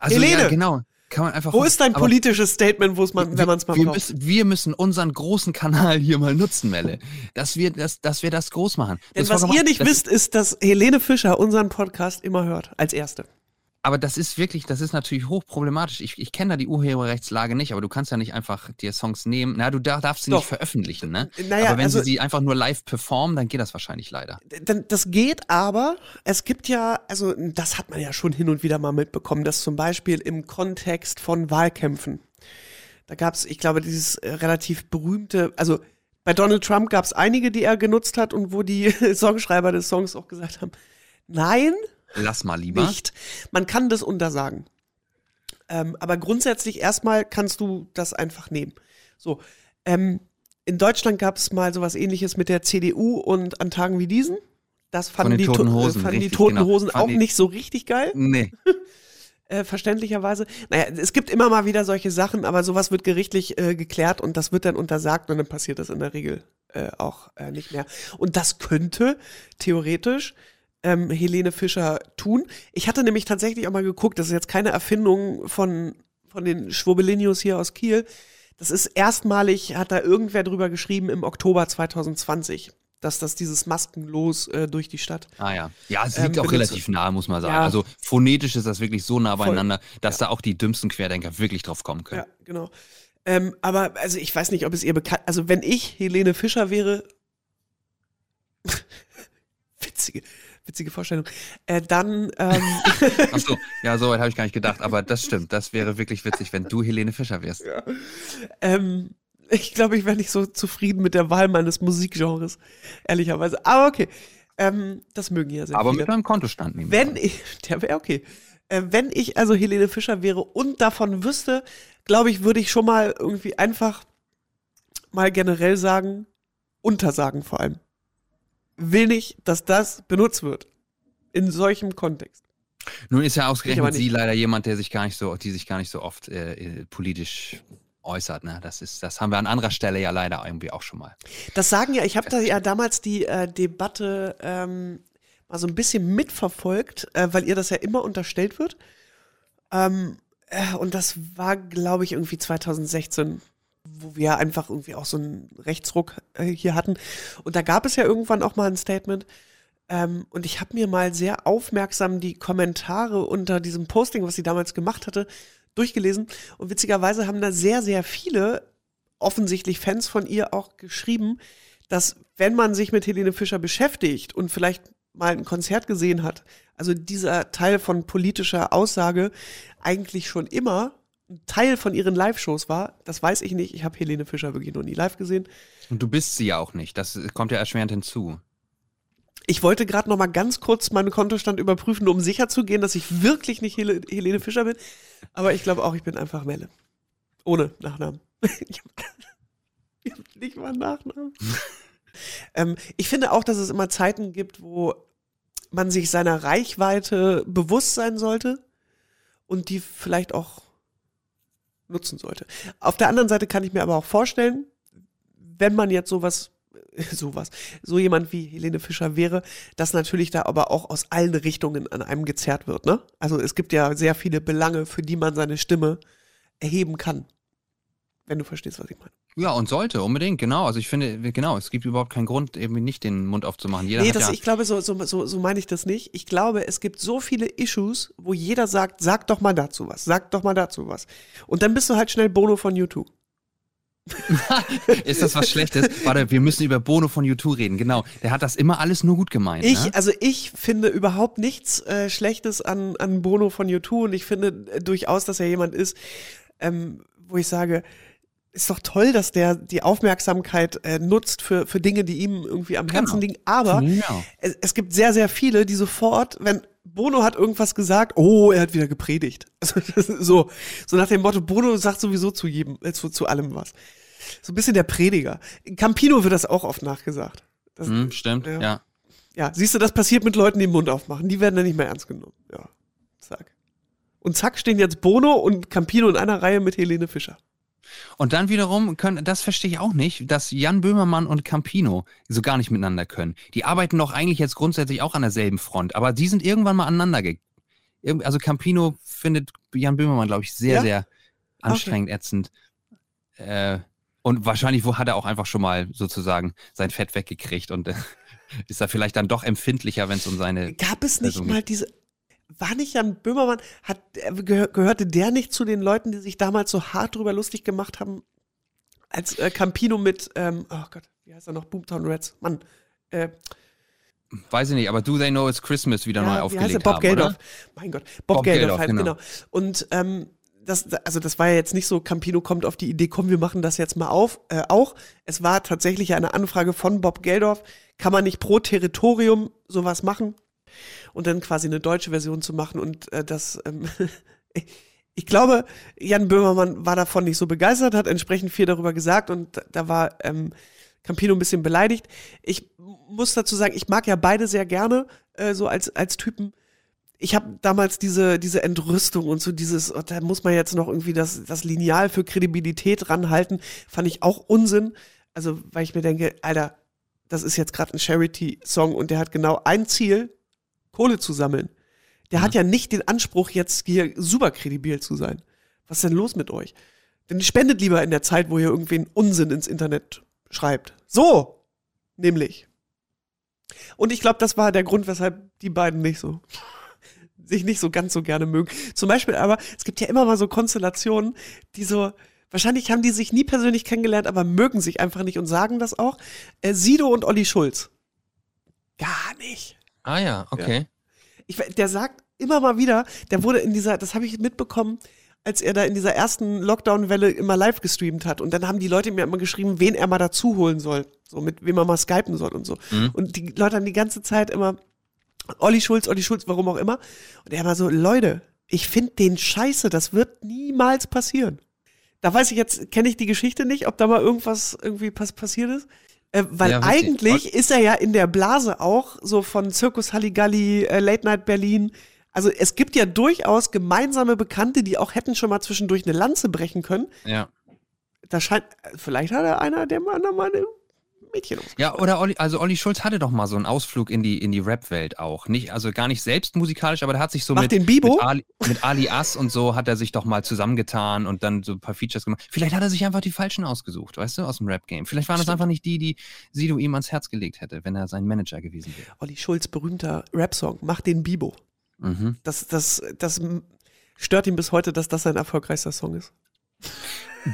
Also Helene! ja, genau. Kann man einfach Wo ist dein politisches Statement, wo es man, wenn man es mal wir braucht? müssen, wir müssen unseren großen Kanal hier mal nutzen, Melle. Dass wir das, dass wir das groß machen. Denn Das was ihr nicht wisst, ist, dass Helene Fischer unseren Podcast immer hört, als erste. Aber das ist wirklich, das ist natürlich hochproblematisch. Ich, ich kenne da die Urheberrechtslage nicht, aber du kannst ja nicht einfach dir Songs nehmen. Na, du dar- darfst sie Doch. nicht veröffentlichen, ne? Naja, aber wenn also- sie sie einfach nur live performen, dann geht das wahrscheinlich leider. Das geht aber, es gibt ja, also das hat man ja schon hin und wieder mal mitbekommen, dass zum Beispiel im Kontext von Wahlkämpfen, da gab es, ich glaube, dieses äh, relativ berühmte, also bei Donald Trump gab es einige, die er genutzt hat und wo die (laughs) Songschreiber des Songs auch gesagt haben, nein, Lass mal lieber. nicht. Man kann das untersagen. Ähm, aber grundsätzlich erstmal kannst du das einfach nehmen. So, ähm, in Deutschland gab es mal sowas ähnliches mit der CDU und an Tagen wie diesen. Das fanden, den die, Toten To- Hosen, fanden die richtig, Toten genau. Hosen auch die- nicht so richtig geil, Nee. (laughs) äh, verständlicherweise. Naja, es gibt immer mal wieder solche Sachen, aber sowas wird gerichtlich äh, geklärt und das wird dann untersagt und dann passiert das in der Regel äh, auch äh, nicht mehr. Und das könnte theoretisch ähm, Helene Fischer tun. Ich hatte nämlich tatsächlich auch mal geguckt, das ist jetzt keine Erfindung von, von den Schwurbelinius hier aus Kiel. Das ist erstmalig, hat da irgendwer drüber geschrieben im Oktober 2020, dass das dieses Maskenlos äh, durch die Stadt. Ah ja. Ja, es Ähm, liegt auch benutze. relativ nahe, muss man sagen. Ja. Also phonetisch ist das wirklich so nah Voll. beieinander, dass da auch die dümmsten Querdenker wirklich drauf kommen können. Ja, genau. Ähm, aber also ich weiß nicht, ob es ihr bekannt, also wenn ich Helene Fischer wäre, (laughs) witzige, witzige Vorstellung, äh, dann, ähm, (laughs) Ach so, (laughs) ja, so weit habe ich gar nicht gedacht, aber das stimmt. Das wäre wirklich witzig, wenn du Helene Fischer wärst. ähm, ich glaube, ich wäre nicht so zufrieden mit der Wahl meines Musikgenres, ehrlicherweise. Aber okay, ähm, das mögen ja sehr Aber viele. mit einem Kontostand nehmen. Wenn ich, der wäre okay. Äh, wenn ich also Helene Fischer wäre und davon wüsste, glaube ich, würde ich schon mal irgendwie einfach mal generell sagen, untersagen vor allem. Will nicht, dass das benutzt wird. In solchem Kontext. Nun ist ja ausgerechnet sie leider jemand, der sich gar nicht so, die sich gar nicht so oft äh, äh, politisch äußert. Ne? Das ist, das haben wir an anderer Stelle ja leider irgendwie auch schon mal. Das sagen ja, ich habe da ja damals die äh, Debatte ähm, mal so ein bisschen mitverfolgt, äh, weil ihr das ja immer unterstellt wird. Ähm, äh, und das war, glaube ich, irgendwie 2016, wo wir einfach irgendwie auch so einen Rechtsruck äh, hier hatten. Und da gab es ja irgendwann auch mal ein Statement. Ähm, und ich habe mir mal sehr aufmerksam die Kommentare unter diesem Posting, was sie damals gemacht hatte, durchgelesen. Und witzigerweise haben da sehr, sehr viele offensichtlich Fans von ihr auch geschrieben, dass wenn man sich mit Helene Fischer beschäftigt und vielleicht mal ein Konzert gesehen hat, also dieser Teil von politischer Aussage eigentlich schon immer Teil von ihren Live-Shows war, das weiß ich nicht. Ich habe Helene Fischer wirklich noch nie live gesehen. Und du bist sie ja auch nicht. Das kommt ja erschwerend hinzu. Ich wollte gerade noch mal ganz kurz meinen Kontostand überprüfen, um sicher zu gehen, dass ich wirklich nicht Hel Helene Fischer bin. Aber ich glaube auch, ich bin einfach Melle. Ohne Nachnamen. (laughs) ich habe hab nicht mal einen Nachnamen. (laughs) Ähm, ich finde auch, dass es immer Zeiten gibt, wo man sich seiner Reichweite bewusst sein sollte und die vielleicht auch nutzen sollte. Auf der anderen Seite kann ich mir aber auch vorstellen, wenn man jetzt sowas (laughs) sowas, so jemand wie Helene Fischer wäre, dass natürlich da aber auch aus allen Richtungen an einem gezerrt wird, ne? Also es gibt ja sehr viele Belange, für die man seine Stimme erheben kann. Wenn du verstehst, was ich meine. Ja, und sollte, unbedingt, genau. Also ich finde, genau, es gibt überhaupt keinen Grund, eben nicht den Mund aufzumachen. Jeder nee, das, ja, ich glaube, so, so, so, so meine ich das nicht. Ich glaube, es gibt so viele Issues, wo jeder sagt, sag doch mal dazu was, sag doch mal dazu was. Und dann bist du halt schnell Bono von YouTube. (laughs) ist das was Schlechtes? Warte, wir müssen über Bono von U2 reden. Genau, der hat das immer alles nur gut gemeint. Ich, ne? also ich finde überhaupt nichts äh, Schlechtes an, an Bono von U2 und ich finde äh, durchaus, dass er jemand ist, ähm, wo ich sage, ist doch toll, dass der die Aufmerksamkeit äh, nutzt für, für Dinge, die ihm irgendwie am Herzen Genau. liegen. Aber Ja. es, es gibt sehr, sehr viele, die sofort, wenn Bono hat irgendwas gesagt, oh, er hat wieder gepredigt. (laughs) Also, so, so nach dem Motto, Bono sagt sowieso zu jedem, äh, zu, zu allem was. So ein bisschen der Prediger. Campino wird das auch oft nachgesagt. Das, Hm, stimmt, Ja. ja. ja, siehst du, das passiert mit Leuten, die den Mund aufmachen. Die werden dann nicht mehr ernst genommen. Ja, zack. Und zack stehen jetzt Bono und Campino in einer Reihe mit Helene Fischer. Und dann wiederum können, das verstehe ich auch nicht, dass Jan Böhmermann und Campino so gar nicht miteinander können. Die arbeiten doch eigentlich jetzt grundsätzlich auch an derselben Front, aber die sind irgendwann mal aneinander ge Irgend- Also Campino findet Jan Böhmermann, glaube ich, sehr, Ja? sehr anstrengend, ätzend. Äh, und wahrscheinlich wo hat er auch einfach schon mal sozusagen sein Fett weggekriegt und äh, (laughs) ist da vielleicht dann doch empfindlicher, wenn es um seine. Gab es nicht Also mal diese. War nicht Jan Böhmermann, hat, äh, gehör, gehörte der nicht zu den Leuten, die sich damals so hart drüber lustig gemacht haben, als äh, Campino mit, ähm, oh Gott, wie heißt er noch, Boomtown Reds, Mann, äh, Weiß ich nicht, aber Do They Know It's Christmas wieder neu Ja, wie heißt aufgelegt der? Bob haben, Geldof. oder? Mein Gott, Bob, Bob Geldof, Geldof, halt, genau. genau. Und ähm, das, also das war ja jetzt nicht so, Campino kommt auf die Idee, komm, wir machen das jetzt mal auf, äh, auch. Es war tatsächlich eine Anfrage von Bob Geldorf, kann man nicht pro Territorium sowas machen und dann quasi eine deutsche Version zu machen und äh, das, ähm, (laughs) ich glaube, Jan Böhmermann war davon nicht so begeistert, hat entsprechend viel darüber gesagt und da, war ähm, Campino ein bisschen beleidigt. Ich muss dazu sagen, ich mag ja beide sehr gerne, äh, so als, als Typen. Ich habe damals diese, diese Entrüstung und so dieses, oh, da muss man jetzt noch irgendwie das, das Lineal für Kredibilität ranhalten, fand ich auch Unsinn. Also, weil ich mir denke, Alter, das ist jetzt gerade ein Charity-Song und der hat genau ein Ziel, Kohle zu sammeln. Der hat ja nicht den Anspruch, jetzt hier super kredibil zu sein. Was ist denn los mit euch? Denn spendet lieber in der Zeit, wo ihr irgendwen Unsinn ins Internet schreibt. So, nämlich. Und ich glaube, das war der Grund, weshalb die beiden nicht so (laughs) sich nicht so ganz so gerne mögen. Zum Beispiel aber, es gibt ja immer mal so Konstellationen, die so, wahrscheinlich haben die sich nie persönlich kennengelernt, aber mögen sich einfach nicht und sagen das auch. Äh, Sido und Olli Schulz. Gar nicht. Ah ja, okay. Ich, we- der sagt immer mal wieder, der wurde in dieser, das habe ich mitbekommen, als er da in dieser ersten Lockdown-Welle immer live gestreamt hat. Und dann haben die Leute mir immer geschrieben, wen er mal dazu holen soll. So, mit wem er mal skypen soll und so. Mhm. Und die Leute haben die ganze Zeit immer, Olli Schulz, Olli Schulz, warum auch immer. Und er war so, Leute, ich finde den scheiße, das wird niemals passieren. Da weiß ich jetzt, kenne ich die Geschichte nicht, ob da mal irgendwas irgendwie pass passiert ist. Äh, weil Ja, eigentlich ist er ja in der Blase auch so von Zirkus Halligalli, äh, Late Night Berlin. Also es gibt ja durchaus gemeinsame Bekannte, die auch hätten schon mal zwischendurch eine Lanze brechen können. Ja. Da scheint, vielleicht hat er einer dem anderen mal eine Mädchen aus. Ja, oder Olli, also Olli Schulz hatte doch mal so einen Ausflug in die, in die Rap-Welt auch. Nicht, also gar nicht selbst musikalisch, aber der hat sich so mit, den Bibo? mit, Ali, mit Ali Ass und so hat er sich doch mal zusammengetan und dann so ein paar Features gemacht. Vielleicht hat er sich einfach die falschen ausgesucht, weißt du, aus dem Rap-Game. Vielleicht waren das einfach nicht die, die Sido ihm ans Herz gelegt hätte, wenn er sein Manager gewesen wäre. Olli Schulz, berühmter Rap-Song, Mach den Bibo. Mhm. Das, das, das stört ihn bis heute, dass das sein erfolgreichster Song ist.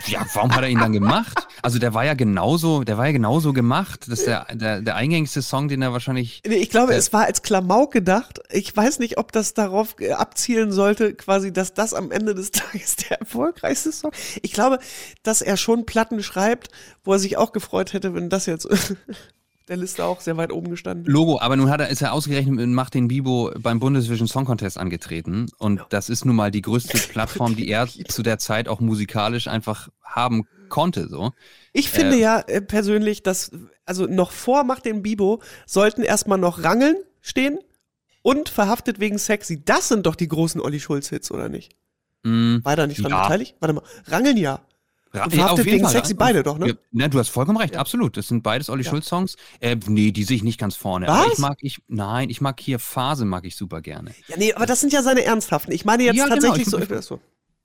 Ja, warum hat er ihn dann gemacht? Also der war ja genauso, der war ja genauso gemacht. Das ist der, der, der eingängigste Song, den er wahrscheinlich. Nee, Ich glaube, es war als Klamauk gedacht. Ich weiß nicht, ob das darauf äh, abzielen sollte, quasi, dass das am Ende des (laughs) Tages der erfolgreichste Song. Ich glaube, dass er schon Platten schreibt, wo er sich auch gefreut hätte, wenn das jetzt (laughs) der Liste auch sehr weit oben gestanden. Logo, aber nun hat er, ist er ausgerechnet mit Macht den Bibo beim Bundesvision Song Contest angetreten. Und das ist nun mal die größte (laughs) Plattform, die er zu der Zeit auch musikalisch einfach haben konnte. So. Ich finde Äh, ja äh, persönlich, dass, also noch vor Mach den Bibo sollten erstmal noch Rangeln stehen und verhaftet wegen sexy. Das sind doch die großen Olli Schulz-Hits, oder nicht? mh, War da nicht dran Ja. beteiligt? Warte mal. Rangeln ja. Und ja, verhaftet wegen Fall. sexy beide doch, ne? Ja, ne, du hast vollkommen recht, absolut. Das sind beides Olli Ja. Schulz-Songs. Äh, nee, die sehe ich nicht ganz vorne. Aber Was? ich mag, ich, nein, ich mag hier Phase, mag ich super gerne. Ja, nee, aber das sind ja seine ernsthaften. Ich meine jetzt Ja, genau, tatsächlich ich- so. ich- so.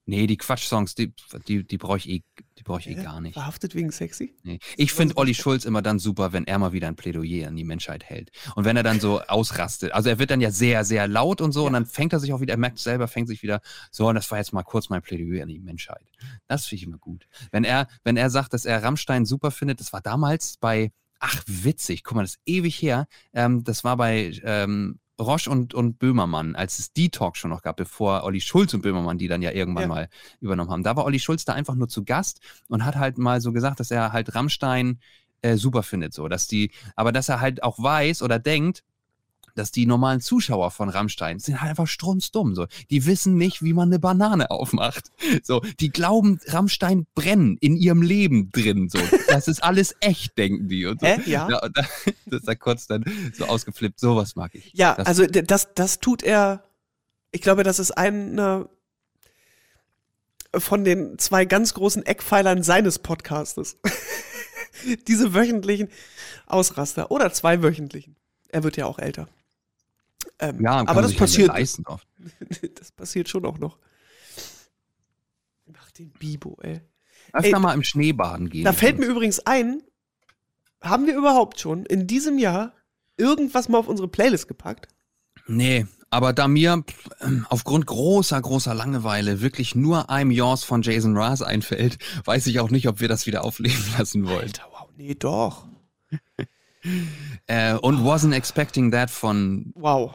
Nee, die Quatsch-Songs, die, die, die brauche ich eh, die brauche ich eh gar nicht. Verhaftet wegen sexy? Nee. Ich finde Olli Schulz immer dann super, wenn er mal wieder ein Plädoyer an die Menschheit hält. Und wenn er dann so (laughs) ausrastet. Also er wird dann ja sehr, sehr laut und so und dann fängt er sich auch wieder, er merkt selber, fängt sich wieder, so, und das war jetzt mal kurz mein Plädoyer an die Menschheit. Das finde ich immer gut. Wenn er, wenn er sagt, dass er Rammstein super findet, das war damals bei, ach witzig, guck mal, das ist ewig her, ähm, das war bei ähm, Roche und, und Böhmermann, als es die Talk schon noch gab, bevor Olli Schulz und Böhmermann die dann ja irgendwann Ja. mal übernommen haben. Da war Olli Schulz da einfach nur zu Gast und hat halt mal so gesagt, dass er halt Rammstein äh, super findet, so, dass die, aber dass er halt auch weiß oder denkt, dass die normalen Zuschauer von Rammstein sind halt einfach strunzdumm, so. Die wissen nicht, wie man eine Banane aufmacht. So, die glauben, Rammstein brennen in ihrem Leben drin, so. Das ist alles echt, denken die. Und so. Hä? Ja. Ja, und da, (laughs) das ist da kurz dann so ausgeflippt, sowas mag ich. Ja, Das- also das, das tut er. Ich glaube, das ist einer von den zwei ganz großen Eckpfeilern seines Podcastes. (laughs) Diese wöchentlichen Ausraster oder zwei wöchentlichen. Er wird ja auch älter. Ähm, Ja, aber das passiert, (laughs) das passiert schon auch noch. Mach den Bibo, ey. Öfter Ey, mal im Schneebaden gehen. Da fällt mir übrigens ein, haben wir überhaupt schon in diesem Jahr irgendwas mal auf unsere Playlist gepackt? Nee, aber da mir ähm, aufgrund großer, großer Langeweile wirklich nur I'm Yours von Jason Mraz einfällt, (laughs) weiß ich auch nicht, ob wir das wieder aufleben lassen wollen. Alter, wow, nee, doch. Äh, und Wasn't Expecting That von. Wow.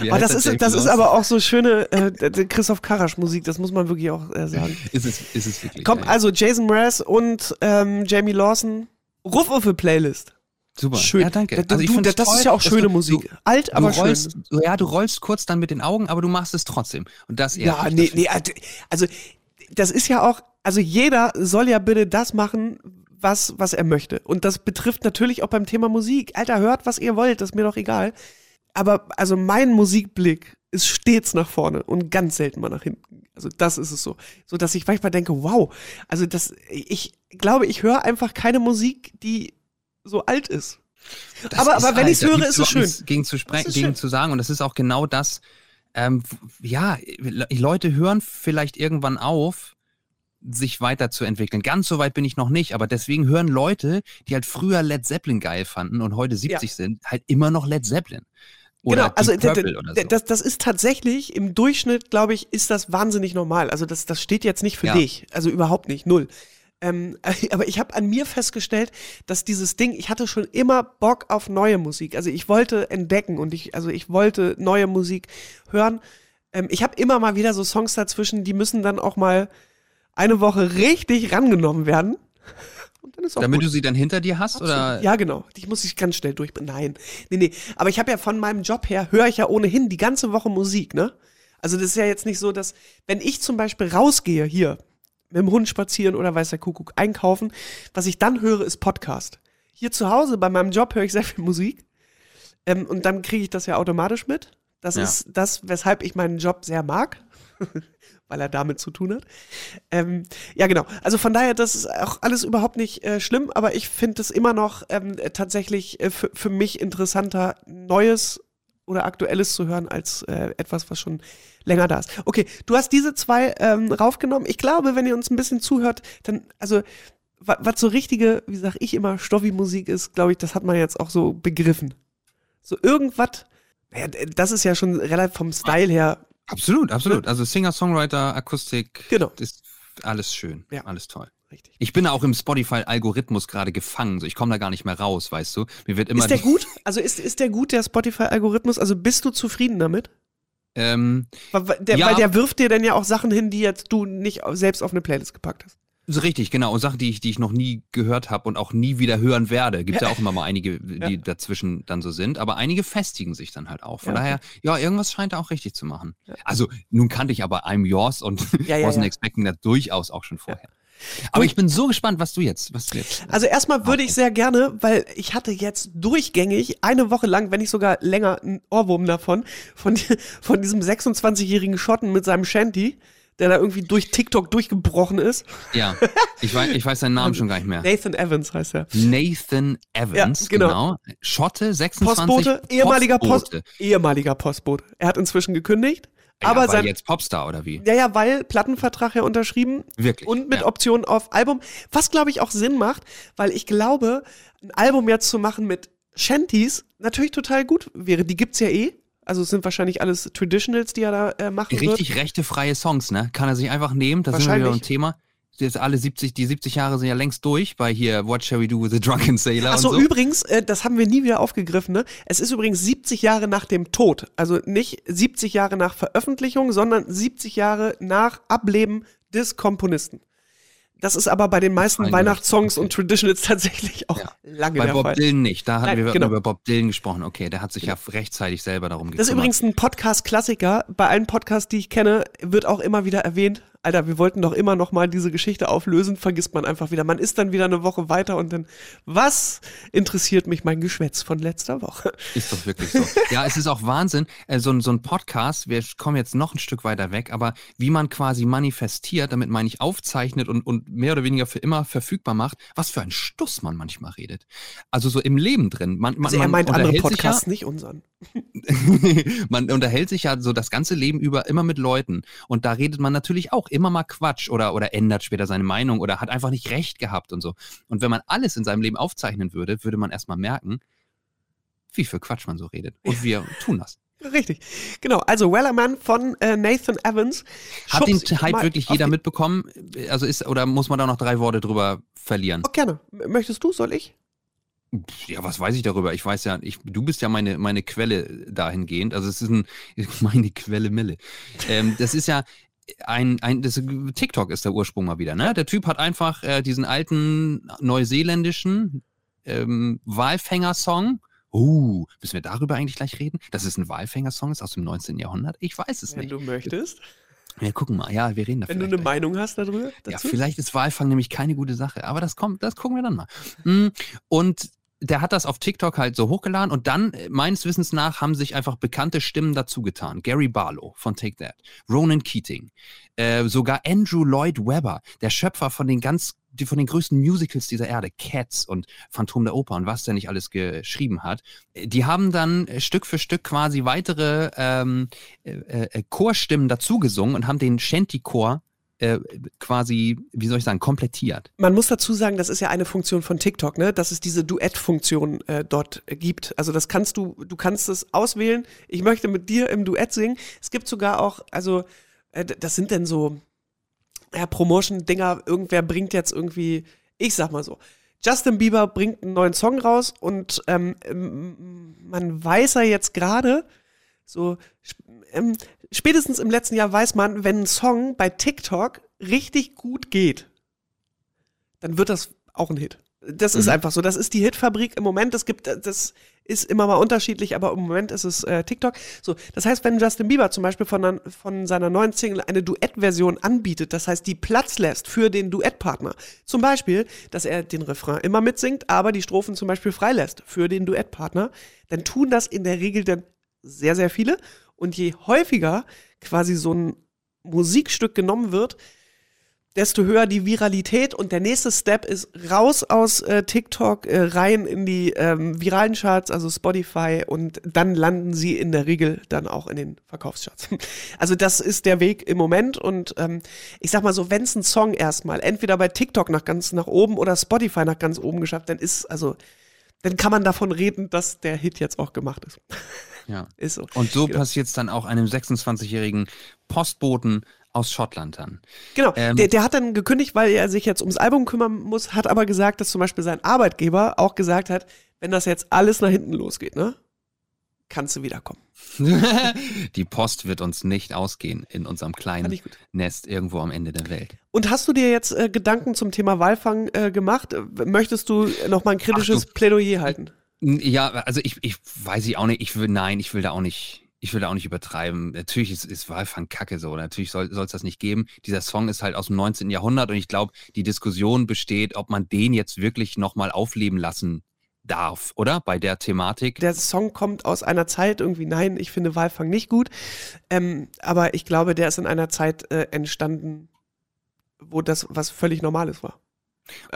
Wie Aber das ist, das ist aber auch so schöne äh, Christoph Karasch Musik, das muss man wirklich auch äh, sagen. (laughs) Ist es, ist es wirklich. Komm, ja. also Jason Mraz und ähm, Jamie Lawson, ruf auf die Playlist. Super. Schön. Ja, danke. Da- Also ich du, find's das toll, ist ja auch schöne du, Musik. Du, Alt, aber schön. rollst, ja, du rollst kurz dann mit den Augen, aber du machst es trotzdem. Und das Ja, ehrt mich. nee, nee, also das ist ja auch, also jeder soll ja bitte das machen, was, was er möchte. Und das betrifft natürlich auch beim Thema Musik. Alter, hört, was ihr wollt, das ist mir doch egal. Aber also mein Musikblick ist stets nach vorne und ganz selten mal nach hinten. Also das ist es so. So dass ich manchmal denke, wow, also das, ich glaube, ich höre einfach keine Musik, die so alt ist. Das aber, ist aber wenn halt, ich's da höre, ist es schön. Gegen zu, spre- Das ist gegen schön. zu sagen. Und das ist auch genau das. Ähm, ja, Le- Leute hören vielleicht irgendwann auf, sich weiterzuentwickeln. Ganz so weit bin ich noch nicht, aber deswegen hören Leute, die halt früher Led Zeppelin geil fanden und heute 70 sind, halt immer noch Led Zeppelin. Oder genau, also so. das, das ist tatsächlich im Durchschnitt, glaube ich, ist das wahnsinnig normal. Also das, das steht jetzt nicht für Ja. dich, also überhaupt nicht, null. Ähm, (laughs) aber ich habe an mir festgestellt, dass dieses Ding, ich hatte schon immer Bock auf neue Musik. Also ich wollte entdecken und ich, also ich wollte neue Musik hören. Ähm, ich habe immer mal wieder so Songs dazwischen, die müssen dann auch mal eine Woche richtig rangenommen werden. Und dann ist auch Damit gut. du sie dann hinter dir hast? Oder? Ja, genau. Die muss ich ganz schnell durch. Nein. Nee, nee. Aber ich habe ja von meinem Job her, höre ich ja ohnehin die ganze Woche Musik, ne? Also das ist ja jetzt nicht so, dass, wenn ich zum Beispiel rausgehe, hier, mit dem Hund spazieren oder weiß der Kuckuck einkaufen, was ich dann höre, ist Podcast. Hier zu Hause bei meinem Job höre ich sehr viel Musik. Ähm, und dann kriege ich das ja automatisch mit. Das Ja. ist das, weshalb ich meinen Job sehr mag, (laughs) weil er damit zu tun hat. Ähm, ja, genau. Also von daher, das ist auch alles überhaupt nicht äh, schlimm, aber ich finde es immer noch ähm, äh, tatsächlich äh, für, mich interessanter, Neues oder Aktuelles zu hören, als äh, etwas, was schon länger da ist. Okay, du hast diese zwei ähm, raufgenommen. Ich glaube, wenn ihr uns ein bisschen zuhört, dann, also, wa- was so richtige, wie sag ich immer, Stoffi-Musik ist, glaube ich, das hat man jetzt auch so begriffen. So irgendwas, naja, das ist ja schon relativ vom Style her, Absolut, absolut. Also Singer-Songwriter, Akustik, Genau. ist alles schön, Ja. alles toll. richtig. Ich bin auch im Spotify-Algorithmus gerade gefangen. So, ich komme da gar nicht mehr raus, weißt du. Mir wird immer Ist der gut? Also ist, ist der gut, der Spotify-Algorithmus? Also bist du zufrieden damit? Ähm, Weil, der, Ja. weil der wirft dir dann ja auch Sachen hin, die jetzt du nicht selbst auf eine Playlist gepackt hast. Richtig, genau. Und Sachen, die ich, die ich noch nie gehört habe und auch nie wieder hören werde. Gibt ja, auch immer mal einige, die Ja. dazwischen dann so sind. Aber einige festigen sich dann halt auch. Von Ja, okay. daher, ja, irgendwas scheint er auch richtig zu machen. Also, nun kannte ich aber I'm Yours und Ja, ja, (laughs) Wasn't ja. Expecting That durchaus auch schon vorher. Aber ich bin so gespannt, was du jetzt, was du jetzt. Also erstmal würde ich sehr gerne, weil ich hatte jetzt durchgängig eine Woche lang, wenn nicht sogar länger, einen Ohrwurm davon, von, (laughs) von diesem 26-jährigen Schotten mit seinem Shanty, der da irgendwie durch TikTok durchgebrochen ist. Ja, ich weiß, ich weiß seinen Namen schon gar nicht mehr. Nathan Evans heißt er. Nathan Evans, Ja, genau. genau. Schotte, 26. Postbote, ehemaliger Post, Postbote. ehemaliger Postbote. Er hat inzwischen gekündigt, Ja, aber sein, jetzt Popstar oder wie? ja, ja, weil Plattenvertrag ja unterschrieben Wirklich. und mit ja. Option auf Album, was glaube ich auch Sinn macht, weil ich glaube, ein Album jetzt zu machen mit Shanties natürlich total gut wäre. Die gibt's ja eh. Also es sind wahrscheinlich alles Traditionals, die er da äh, machen wird. Richtig rechtefreie Songs, ne? Kann er sich einfach nehmen. Da sind wir wieder beim Thema. Jetzt alle 70, die 70 Jahre sind ja längst durch bei hier What Shall We Do with a Drunken Sailor Achso, so. übrigens, äh, das haben wir nie wieder aufgegriffen, ne? Es ist übrigens 70 Jahre nach dem Tod. Also nicht 70 Jahre nach Veröffentlichung, sondern 70 Jahre nach Ableben des Komponisten. Das ist aber bei den meisten Fein Weihnachtssongs okay. und Traditionals (laughs) tatsächlich auch Ja. lange Bei der Bob Fall. Dylan nicht. Da hatten Nein, wir genau. über Bob Dylan gesprochen. Okay, der hat sich ja rechtzeitig selber darum gekümmert. Das ist übrigens ein Podcast-Klassiker. Bei allen Podcasts, die ich kenne, wird auch immer wieder erwähnt. Alter, wir wollten doch immer noch mal diese Geschichte auflösen, vergisst man einfach wieder. Man ist dann wieder eine Woche weiter und dann, was interessiert mich mein Geschwätz von letzter Woche? Ist doch wirklich so. Ja, es ist auch Wahnsinn. Äh, so, ein- so ein Podcast, wir kommen jetzt noch ein Stück weiter weg, aber wie man quasi manifestiert, damit meine ich aufzeichnet und, und mehr oder weniger für immer verfügbar macht, was für ein Stuss man manchmal redet. Also so im Leben drin. Man, man, Also er meint andere Podcasts, nicht unseren. (laughs) man unterhält sich ja so das ganze Leben über immer mit Leuten. Und da redet man natürlich auch immer mal Quatsch oder, oder ändert später seine Meinung oder hat einfach nicht recht gehabt und so. Und wenn man alles in seinem Leben aufzeichnen würde, würde man erstmal merken, wie viel Quatsch man so redet. Und wir tun das. Richtig. Genau. Also Wellerman von äh, Nathan Evans. Hat den Hype wirklich jeder mitbekommen? Also ist, oder muss man da noch drei Worte drüber verlieren? Oh, gerne. Möchtest du, soll ich? Ja, was weiß ich darüber? Ich weiß ja, ich, du bist ja meine, meine Quelle dahingehend. Also es ist ein, (laughs) meine Quelle Mille. Ähm, das ist ja ein, ein das, TikTok ist der Ursprung mal wieder, ne? Der Typ hat einfach äh, diesen alten neuseeländischen ähm, Walfänger-Song. Uh, müssen wir darüber eigentlich gleich reden? Dass es ein Walfänger-Song ist aus dem 19. Jahrhundert? Ich weiß es Wenn nicht. du möchtest. Wir gucken mal. Ja, wir reden da Wenn du eine gleich. Meinung hast darüber. Ja, Dazu? vielleicht ist Walfang nämlich keine gute Sache, aber das kommt, das gucken wir dann mal. Mm, Und der hat das auf TikTok halt so hochgeladen und dann, äh, meines Wissens nach, haben sich einfach bekannte Stimmen dazu getan. Gary Barlow von Take That, Ronan Keating, äh, sogar Andrew Lloyd Webber, der Schöpfer von den ganz, die, von den größten Musicals dieser Erde, Cats und Phantom der Oper und was der nicht alles geschrieben hat. Äh, Die haben dann äh, Stück für Stück quasi weitere ähm, äh, äh, Chorstimmen dazu gesungen und haben den Shanty-Chor äh, quasi, wie soll ich sagen, komplettiert. Man muss dazu sagen, das ist ja eine Funktion von TikTok, ne? dass es diese Duett-Funktion äh, dort äh, gibt. Also das kannst du, du kannst es auswählen. Ich möchte mit dir im Duett singen. Es gibt sogar auch, also äh, das sind denn so ja, Promotion-Dinger. Irgendwer bringt jetzt irgendwie, ich sag mal so, Justin Bieber bringt einen neuen Song raus und ähm, man weiß ja jetzt gerade, so ähm, spätestens im letzten Jahr weiß man, wenn ein Song bei TikTok richtig gut geht, dann wird das auch ein Hit. Das ist Mhm. einfach so. Das ist die Hitfabrik im Moment. Es gibt, das ist immer mal unterschiedlich, aber im Moment ist es äh, TikTok. So, das heißt, wenn Justin Bieber zum Beispiel von, von seiner neuen Single eine Duettversion anbietet, das heißt, die Platz lässt für den Duettpartner. Zum Beispiel, dass er den Refrain immer mitsingt, aber die Strophen zum Beispiel freilässt für den Duettpartner, dann tun das in der Regel dann sehr, sehr viele. Und je häufiger quasi so ein Musikstück genommen wird, desto höher die Viralität und der nächste Step ist raus aus äh, TikTok, äh, rein in die ähm, viralen Charts, also Spotify und dann landen sie in der Regel dann auch in den Verkaufscharts. (laughs) Also das ist der Weg im Moment und ähm, ich sag mal so, wenn es ein Song erstmal entweder bei TikTok nach ganz nach oben oder Spotify nach ganz oben geschafft, dann ist also dann kann man davon reden, dass der Hit jetzt auch gemacht ist. (laughs) Ja. Ist so. Und so Genau. passiert es dann auch einem 26-jährigen Postboten aus Schottland dann. Genau, Ähm, der, der hat dann gekündigt, weil er sich jetzt ums Album kümmern muss, hat aber gesagt, dass zum Beispiel sein Arbeitgeber auch gesagt hat, wenn das jetzt alles nach hinten losgeht, ne, kannst du wiederkommen. (laughs) Die Post wird uns nicht ausgehen in unserem kleinen. Nest irgendwo am Ende der Welt. Und hast du dir jetzt äh, Gedanken zum Thema Walfang äh, gemacht? Möchtest du noch mal ein kritisches Ach Plädoyer halten? Ja, also ich, ich weiß ich auch nicht, ich will, nein, ich will da auch nicht, ich will da auch nicht übertreiben. Natürlich ist, ist Walfang kacke so. Natürlich soll es das nicht geben. Dieser Song ist halt aus dem 19. Jahrhundert und ich glaube, die Diskussion besteht, ob man den jetzt wirklich nochmal aufleben lassen darf, oder? Bei der Thematik. Der Song kommt aus einer Zeit, irgendwie, nein, ich finde Walfang nicht gut. Ähm, aber ich glaube, der ist in einer Zeit äh, entstanden, wo das was völlig Normales war.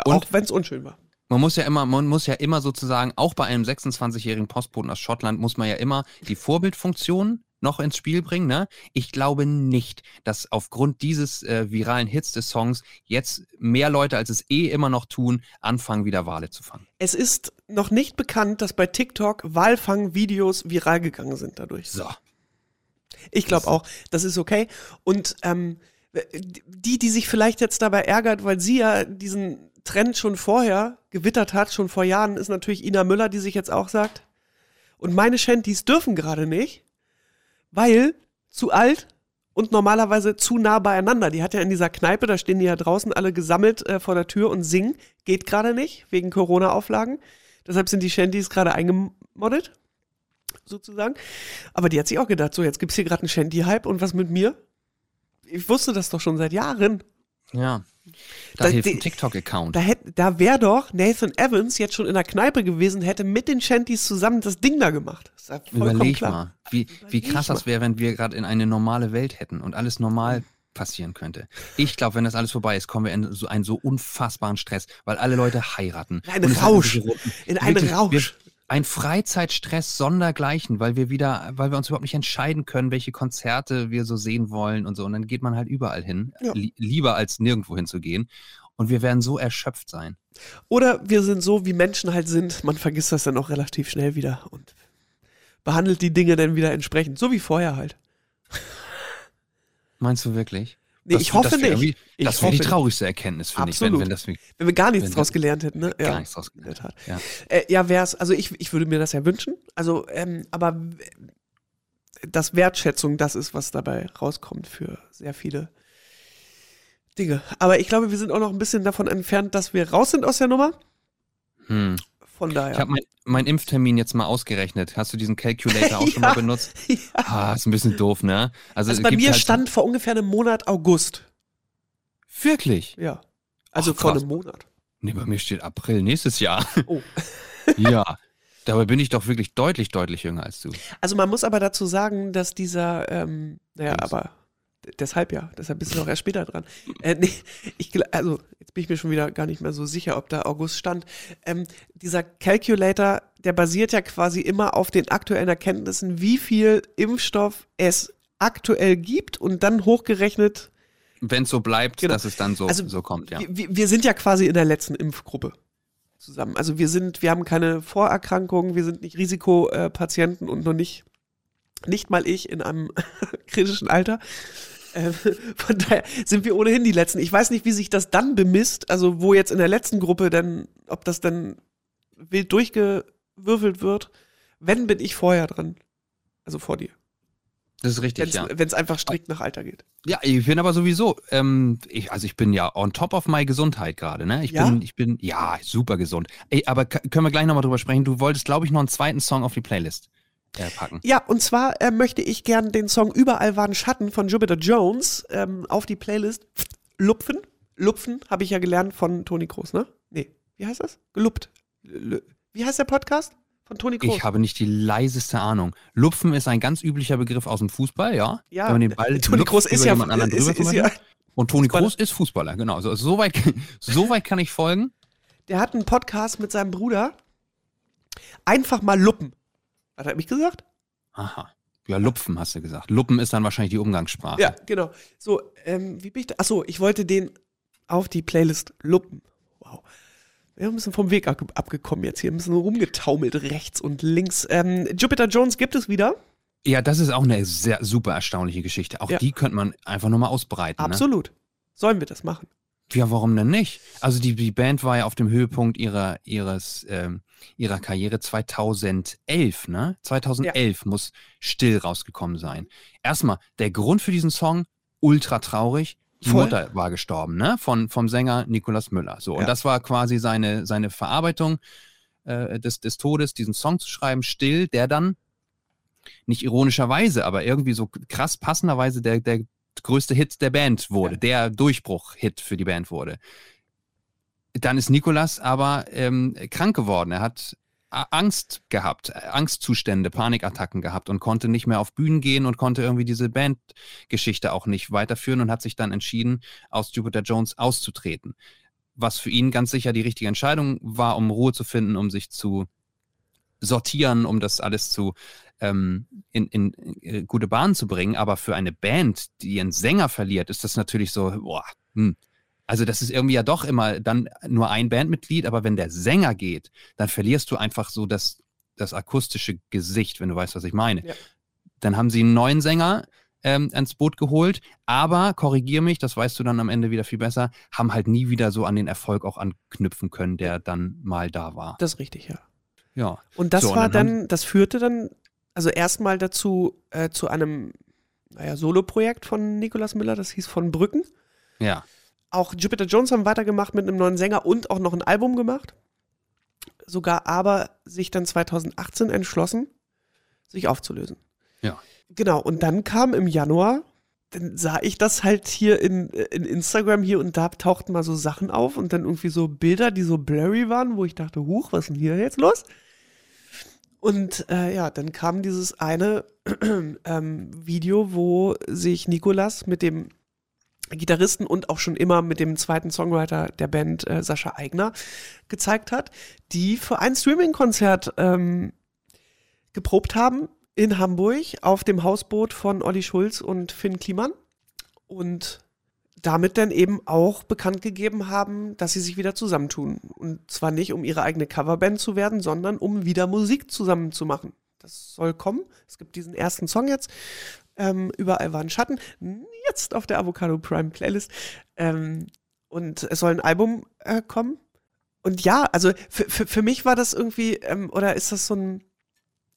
Und auch wenn es unschön war. Man muss ja immer, man muss ja immer sozusagen, auch bei einem 26-jährigen Postboten aus Schottland, muss man ja immer die Vorbildfunktion noch ins Spiel bringen. Ne? Ich glaube nicht, dass aufgrund dieses äh, viralen Hits des Songs jetzt mehr Leute, als es eh immer noch tun, anfangen, wieder Wale zu fangen. Es ist noch nicht bekannt, dass bei TikTok Walfang-Videos viral gegangen sind dadurch. So. Ich glaube auch, das ist okay. Und ähm, die, die sich vielleicht jetzt dabei ärgert, weil sie ja diesen Trend schon vorher gewittert hat, schon vor Jahren, ist natürlich Ina Müller, die sich jetzt auch sagt, und meine Shanties dürfen gerade nicht, weil zu alt und normalerweise zu nah beieinander. Die hat ja in dieser Kneipe, da stehen die ja draußen alle gesammelt äh, vor der Tür und singen. Geht gerade nicht, wegen Corona-Auflagen. Deshalb sind die Shanties gerade eingemoddet, sozusagen. Aber die hat sich auch gedacht, so jetzt gibt's hier gerade einen Shanty-Hype und was mit mir? Ich wusste das doch schon seit Jahren. Ja. Da, Da- hilft ein TikTok-Account. Da, da wäre doch Nathan Evans jetzt schon in der Kneipe gewesen, hätte mit den Shanties zusammen das Ding da gemacht. Ja Überleg klar. mal, wie, wie Überleg krass mal. das wäre, wenn wir gerade in eine normale Welt hätten und alles normal passieren könnte. Ich glaube, wenn das alles vorbei ist, kommen wir in so einen so unfassbaren Stress, weil alle Leute heiraten. In einen Rausch. In einen Rausch. Wir, ein Freizeitstress sondergleichen, weil wir wieder, weil wir uns überhaupt nicht entscheiden können, welche Konzerte wir so sehen wollen und so. Und dann geht man halt überall hin, Ja. li lieber als nirgendwo hinzugehen. Und wir werden so erschöpft sein. Oder wir sind so, wie Menschen halt sind. Man vergisst das dann auch relativ schnell wieder und behandelt die Dinge dann wieder entsprechend. So wie vorher halt. Meinst du wirklich? Nee, Das- ich hoffe das nicht. Ich das wäre die traurigste Erkenntnis, finde ich, wenn, wenn das Wenn wir gar nichts draus gelernt hätten, ne? gar ja, nichts draus in der Tat. Ja. Äh, ja, wär's, also ich, ich würde mir das ja wünschen. Also, ähm, aber dass Wertschätzung das ist, was dabei rauskommt für sehr viele Dinge. Aber ich glaube, wir sind auch noch ein bisschen davon entfernt, dass wir raus sind aus der Nummer. Hm. Von Ich daher. habe mein, meinen Impftermin jetzt mal ausgerechnet. Hast du diesen Calculator auch (laughs) schon Ja. mal benutzt? (laughs) ja. Ah, ist ein bisschen doof, ne? Also, Also bei mir halt stand vor ungefähr einem Monat August. Wirklich? Ja. Also Ach, vor krass. einem Monat. Nee, bei mir steht April nächstes Jahr. (laughs) Oh. ja. Dabei bin ich doch wirklich deutlich, deutlich jünger als du. Also man muss aber dazu sagen, dass dieser, ähm, naja, aber deshalb ja, deshalb bist du auch erst später dran. Äh, nee, ich, also jetzt bin ich mir schon wieder gar nicht mehr so sicher, ob da August stand. Ähm, dieser Calculator, der basiert ja quasi immer auf den aktuellen Erkenntnissen, wie viel Impfstoff es aktuell gibt und dann hochgerechnet. Wenn es so bleibt, Genau. dass es dann so, Also, so kommt, ja. Wir, wir sind ja quasi in der letzten Impfgruppe zusammen. Also wir sind, wir haben keine Vorerkrankungen, wir sind nicht Risikopatienten und noch nicht, nicht mal ich in einem (laughs) kritischen Alter. Ähm, von daher sind wir ohnehin die Letzten. Ich weiß nicht, wie sich das dann bemisst, also wo jetzt in der letzten Gruppe dann, ob das dann wild durchgewürfelt wird. Wenn, bin ich vorher dran. Also vor dir. Das ist richtig, Wenn es einfach strikt nach Alter geht. Ja, ich bin aber sowieso, ähm, ich, also ich bin ja on top of my Gesundheit gerade, ne? Ich Ja? bin, ich bin, ja, super gesund. Ey, aber können wir gleich nochmal drüber sprechen? Du wolltest, glaube ich, noch einen zweiten Song auf die Playlist äh, packen. Ja, und zwar äh, möchte ich gern den Song Überall waren Schatten von Jupiter Jones ähm, auf die Playlist lupfen. Lupfen habe ich ja gelernt von Toni Kroos, ne? Nee, wie heißt das? Geluppt. Wie heißt der Podcast? Von Toni Kroos. Ich habe nicht die leiseste Ahnung. Lupfen ist ein ganz üblicher Begriff aus dem Fußball, ja. ja, Wenn man den Ball (laughs) Toni Kroos ist ja, jemand anderen ist, (laughs) drüber ist, zum ja. Und Toni. Kroos ist Fußballer, genau. So, so, weit, (laughs) so weit kann ich folgen. der hat einen Podcast mit seinem Bruder. Einfach mal luppen. Hat er mich gesagt? Aha. Ja, Lupfen hast du gesagt. Luppen ist dann wahrscheinlich die Umgangssprache. Ja, genau. So, ähm, wie bin ich da? Achso, ich wollte den auf die Playlist luppen. Wow. Wir sind ein bisschen vom Weg ab abgekommen jetzt hier, ein bisschen rumgetaumelt rechts und links. Ähm, Jupiter Jones gibt es wieder. Ja, das ist auch eine sehr super erstaunliche Geschichte. Auch Ja. die könnte man einfach nochmal ausbreiten. Ne? Absolut. Sollen wir das machen? Ja, warum denn nicht? Also die, die Band war ja auf dem Höhepunkt ihrer, ihres, ähm, ihrer Karriere 2011, ne? 2011 muss Still rausgekommen sein. Erstmal, der Grund für diesen Song, ultra traurig. Die Voll. Mutter war gestorben, ne? Von, vom Sänger Nikolaus Müller. So, Ja. und das war quasi seine, seine Verarbeitung äh, des, des Todes, diesen Song zu schreiben, Still, der dann nicht ironischerweise, aber irgendwie so krass passenderweise der, der größte Hit der Band wurde, ja. der Durchbruch-Hit für die Band wurde. Dann ist Nikolas aber ähm, krank geworden. Er hat Angst gehabt, Angstzustände, Panikattacken gehabt und konnte nicht mehr auf Bühnen gehen und konnte irgendwie diese Bandgeschichte auch nicht weiterführen und hat sich dann entschieden, aus Jupiter Jones auszutreten. Was für ihn ganz sicher die richtige Entscheidung war, um Ruhe zu finden, um sich zu sortieren, um das alles zu ähm, in, in, in äh, gute Bahnen zu bringen. Aber für eine Band, die ihren Sänger verliert, ist das natürlich so, boah, hm, also das ist irgendwie ja doch immer dann nur ein Bandmitglied, aber wenn der Sänger geht, dann verlierst du einfach so das, das akustische Gesicht, wenn du weißt, was ich meine. Ja. Dann haben sie einen neuen Sänger ähm, ans Boot geholt, aber korrigier mich, das weißt du dann am Ende wieder viel besser, haben halt nie wieder so an den Erfolg auch anknüpfen können, der dann mal da war. Das ist richtig, ja. Ja. Und das so, war und dann, dann das führte dann also erstmal dazu äh, zu einem naja, Solo-Projekt von Nicolas Miller, das hieß von Brücken. Ja. Auch Jupiter Jones haben weitergemacht mit einem neuen Sänger und auch noch ein Album gemacht. Sogar aber sich dann 2018 entschlossen, sich aufzulösen. Ja. Genau, und dann kam im Januar, dann sah ich das halt hier in, in Instagram hier und da tauchten mal so Sachen auf und dann irgendwie so Bilder, die so blurry waren, wo ich dachte, huch, was ist denn hier jetzt los? Und äh, ja, dann kam dieses eine (clears throat) ähm, Video, wo sich Nikolas mit dem Gitarristen und auch schon immer mit dem zweiten Songwriter der Band, äh, Sascha Eigner, gezeigt hat, die für ein Streaming-Konzert ähm, geprobt haben in Hamburg auf dem Hausboot von Olli Schulz und Finn Kliman. Und damit dann eben auch bekannt gegeben haben, dass sie sich wieder zusammentun. Und zwar nicht, um ihre eigene Coverband zu werden, sondern um wieder Musik zusammen zu machen. Das soll kommen. Es gibt diesen ersten Song jetzt ähm, überall waren Schatten. Jetzt auf der Avocado Prime Playlist. Ähm, und es soll ein Album äh, kommen. Und ja, also für, mich war das irgendwie, ähm, oder ist das so ein.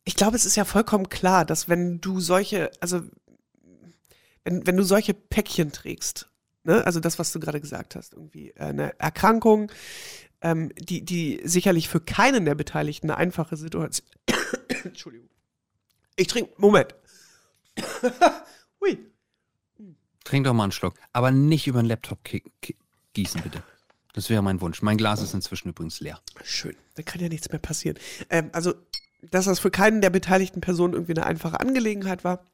Ich glaube, es ist ja vollkommen klar, dass wenn du solche, also wenn, wenn du solche Päckchen trägst, ne, also das, was du gerade gesagt hast, irgendwie äh, eine Erkrankung, ähm, die, die sicherlich für keinen der Beteiligten eine einfache Situation. (coughs) Entschuldigung. Ich trinke, Moment. (coughs) Hui. Trink doch mal einen Schluck. Aber nicht über den Laptop gießen, bitte. Das wäre mein Wunsch. Mein Glas ist inzwischen übrigens leer. Schön. Da kann ja nichts mehr passieren. Ähm, also, dass das für keinen der beteiligten Personen irgendwie eine einfache Angelegenheit war.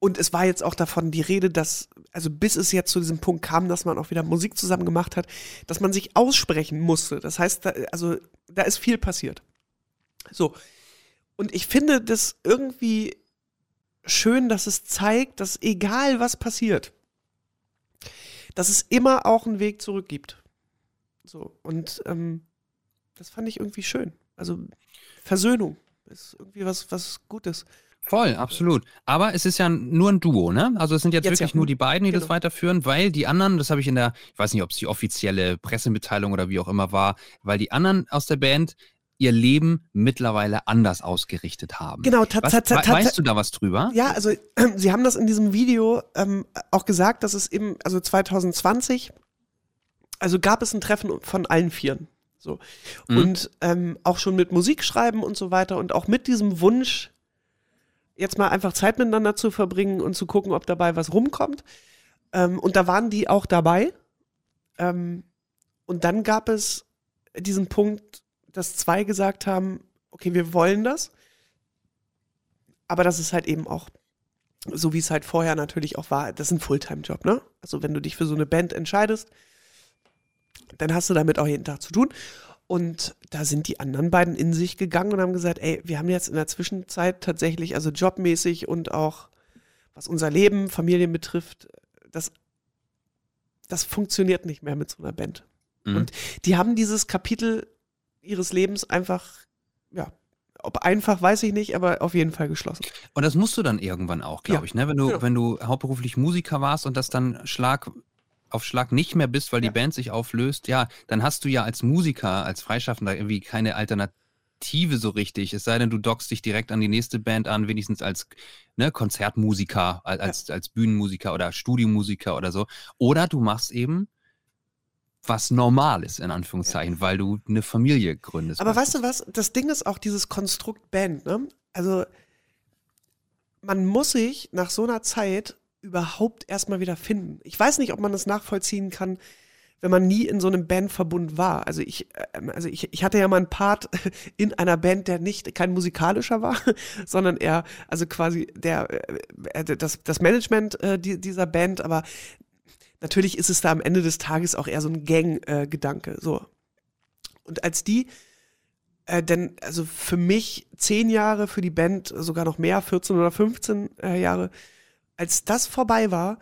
Und es war jetzt auch davon die Rede, dass, also bis es jetzt zu diesem Punkt kam, dass man auch wieder Musik zusammen gemacht hat, dass man sich aussprechen musste. Das heißt, da, also da ist viel passiert. So. Und ich finde das irgendwie schön, dass es zeigt, dass egal was passiert, dass es immer auch einen Weg zurück gibt. So, und ähm, das fand ich irgendwie schön. Also Versöhnung ist irgendwie was, was Gutes. Voll, absolut. Aber es ist ja nur ein Duo, ne? Also es sind jetzt, jetzt wirklich ja. nur die beiden, die genau. das weiterführen, weil die anderen, das habe ich in der, ich weiß nicht, ob es die offizielle Pressemitteilung oder wie auch immer war, weil die anderen aus der Band ihr Leben mittlerweile anders ausgerichtet haben. Genau, was, weißt du da was drüber? Ja, also äh, (clears throat) sie haben das in diesem Video ähm, auch gesagt, dass es eben, also 2020, also gab es ein Treffen von allen Vieren. So. Mhm. Und ähm, auch schon mit Musik schreiben und so weiter und auch mit diesem Wunsch, jetzt mal einfach Zeit miteinander zu verbringen und zu gucken, ob dabei was rumkommt. Ähm, und da waren die auch dabei. Ähm, und dann gab es diesen Punkt, dass zwei gesagt haben, okay, wir wollen das. Aber das ist halt eben auch, so wie es halt vorher natürlich auch war, das ist ein Fulltime-Job, ne? Also wenn du dich für so eine Band entscheidest, dann hast du damit auch jeden Tag zu tun. Und da sind die anderen beiden in sich gegangen und haben gesagt, ey, wir haben jetzt in der Zwischenzeit tatsächlich, also jobmäßig und auch was unser Leben, Familien betrifft, das, das funktioniert nicht mehr mit so einer Band. Mhm. Und die haben dieses Kapitel ihres Lebens einfach, ja, ob einfach, weiß ich nicht, aber auf jeden Fall geschlossen. Und das musst du dann irgendwann auch, glaube ja. ich, ne? Wenn du, ja. wenn du hauptberuflich Musiker warst und das dann Schlag auf Schlag nicht mehr bist, weil ja. die Band sich auflöst, ja, dann hast du ja als Musiker, als Freischaffender irgendwie keine Alternative so richtig. Es sei denn, du dockst dich direkt an die nächste Band an, wenigstens als ne, Konzertmusiker, als, als Bühnenmusiker oder Studiomusiker oder so. Oder du machst eben was normal ist, in Anführungszeichen, ja. weil du eine Familie gründest. Aber weißt du was? Das Ding ist auch dieses Konstrukt Band, ne? Also, man muss sich nach so einer Zeit überhaupt erstmal wieder finden. Ich weiß nicht, ob man das nachvollziehen kann, wenn man nie in so einem Bandverbund war. Also ich, ähm, also ich, ich hatte ja mal einen Part (laughs) in einer Band, der nicht kein musikalischer war, (laughs) sondern eher, also quasi der, äh, das, das Management äh, dieser Band, aber natürlich ist es da am Ende des Tages auch eher so ein Gang-Gedanke. so. Und als die äh, denn, also für mich zehn Jahre, für die Band sogar noch mehr, 14 oder 15 äh, Jahre, als das vorbei war,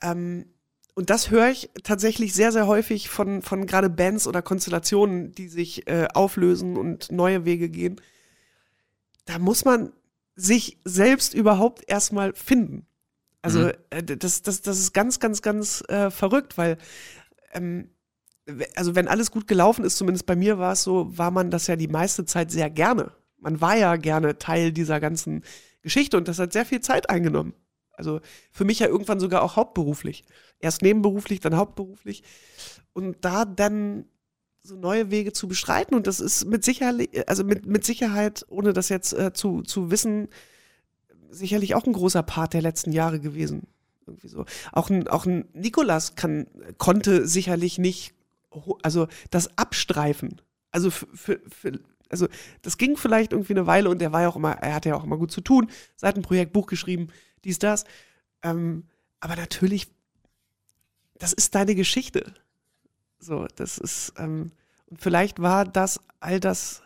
ähm, und das höre ich tatsächlich sehr, sehr häufig von, von gerade Bands oder Konstellationen, die sich äh, auflösen und neue Wege gehen. Da muss man sich selbst überhaupt erstmal finden. Also mhm. äh, das, das, das ist ganz, ganz, ganz äh, verrückt, weil ähm, also wenn alles gut gelaufen ist, zumindest bei mir war es so, war man das ja die meiste Zeit sehr gerne. Man war ja gerne Teil dieser ganzen Geschichte und das hat sehr viel Zeit eingenommen. Also für mich ja irgendwann sogar auch hauptberuflich. Erst nebenberuflich, dann hauptberuflich. Und da dann so neue Wege zu bestreiten und das ist mit Sicherheit, also mit, mit Sicherheit, ohne das jetzt äh, zu, zu wissen, sicherlich auch ein großer Part der letzten Jahre gewesen. Irgendwie so. Auch ein, auch ein Nikolas kann, konnte sicherlich nicht also das Abstreifen. Also für, für, für, also das ging vielleicht irgendwie eine Weile und er war ja auch immer, er hatte ja auch immer gut zu tun, Seitenprojekt, Buch geschrieben, dies, das. Ähm, aber natürlich, das ist deine Geschichte. So, das ist, ähm, und vielleicht war das, all das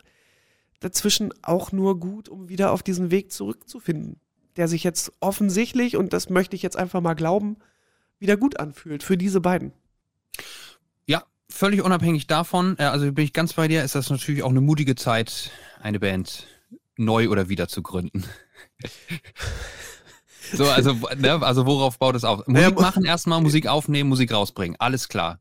dazwischen auch nur gut, um wieder auf diesen Weg zurückzufinden, der sich jetzt offensichtlich, und das möchte ich jetzt einfach mal glauben, wieder gut anfühlt für diese beiden völlig unabhängig davon, äh, also bin ich ganz bei dir, ist das natürlich auch eine mutige Zeit, eine Band neu oder wieder zu gründen. (laughs) so, also, ne, also worauf baut es auf? Musik machen erstmal, Musik aufnehmen, Musik rausbringen. Alles klar.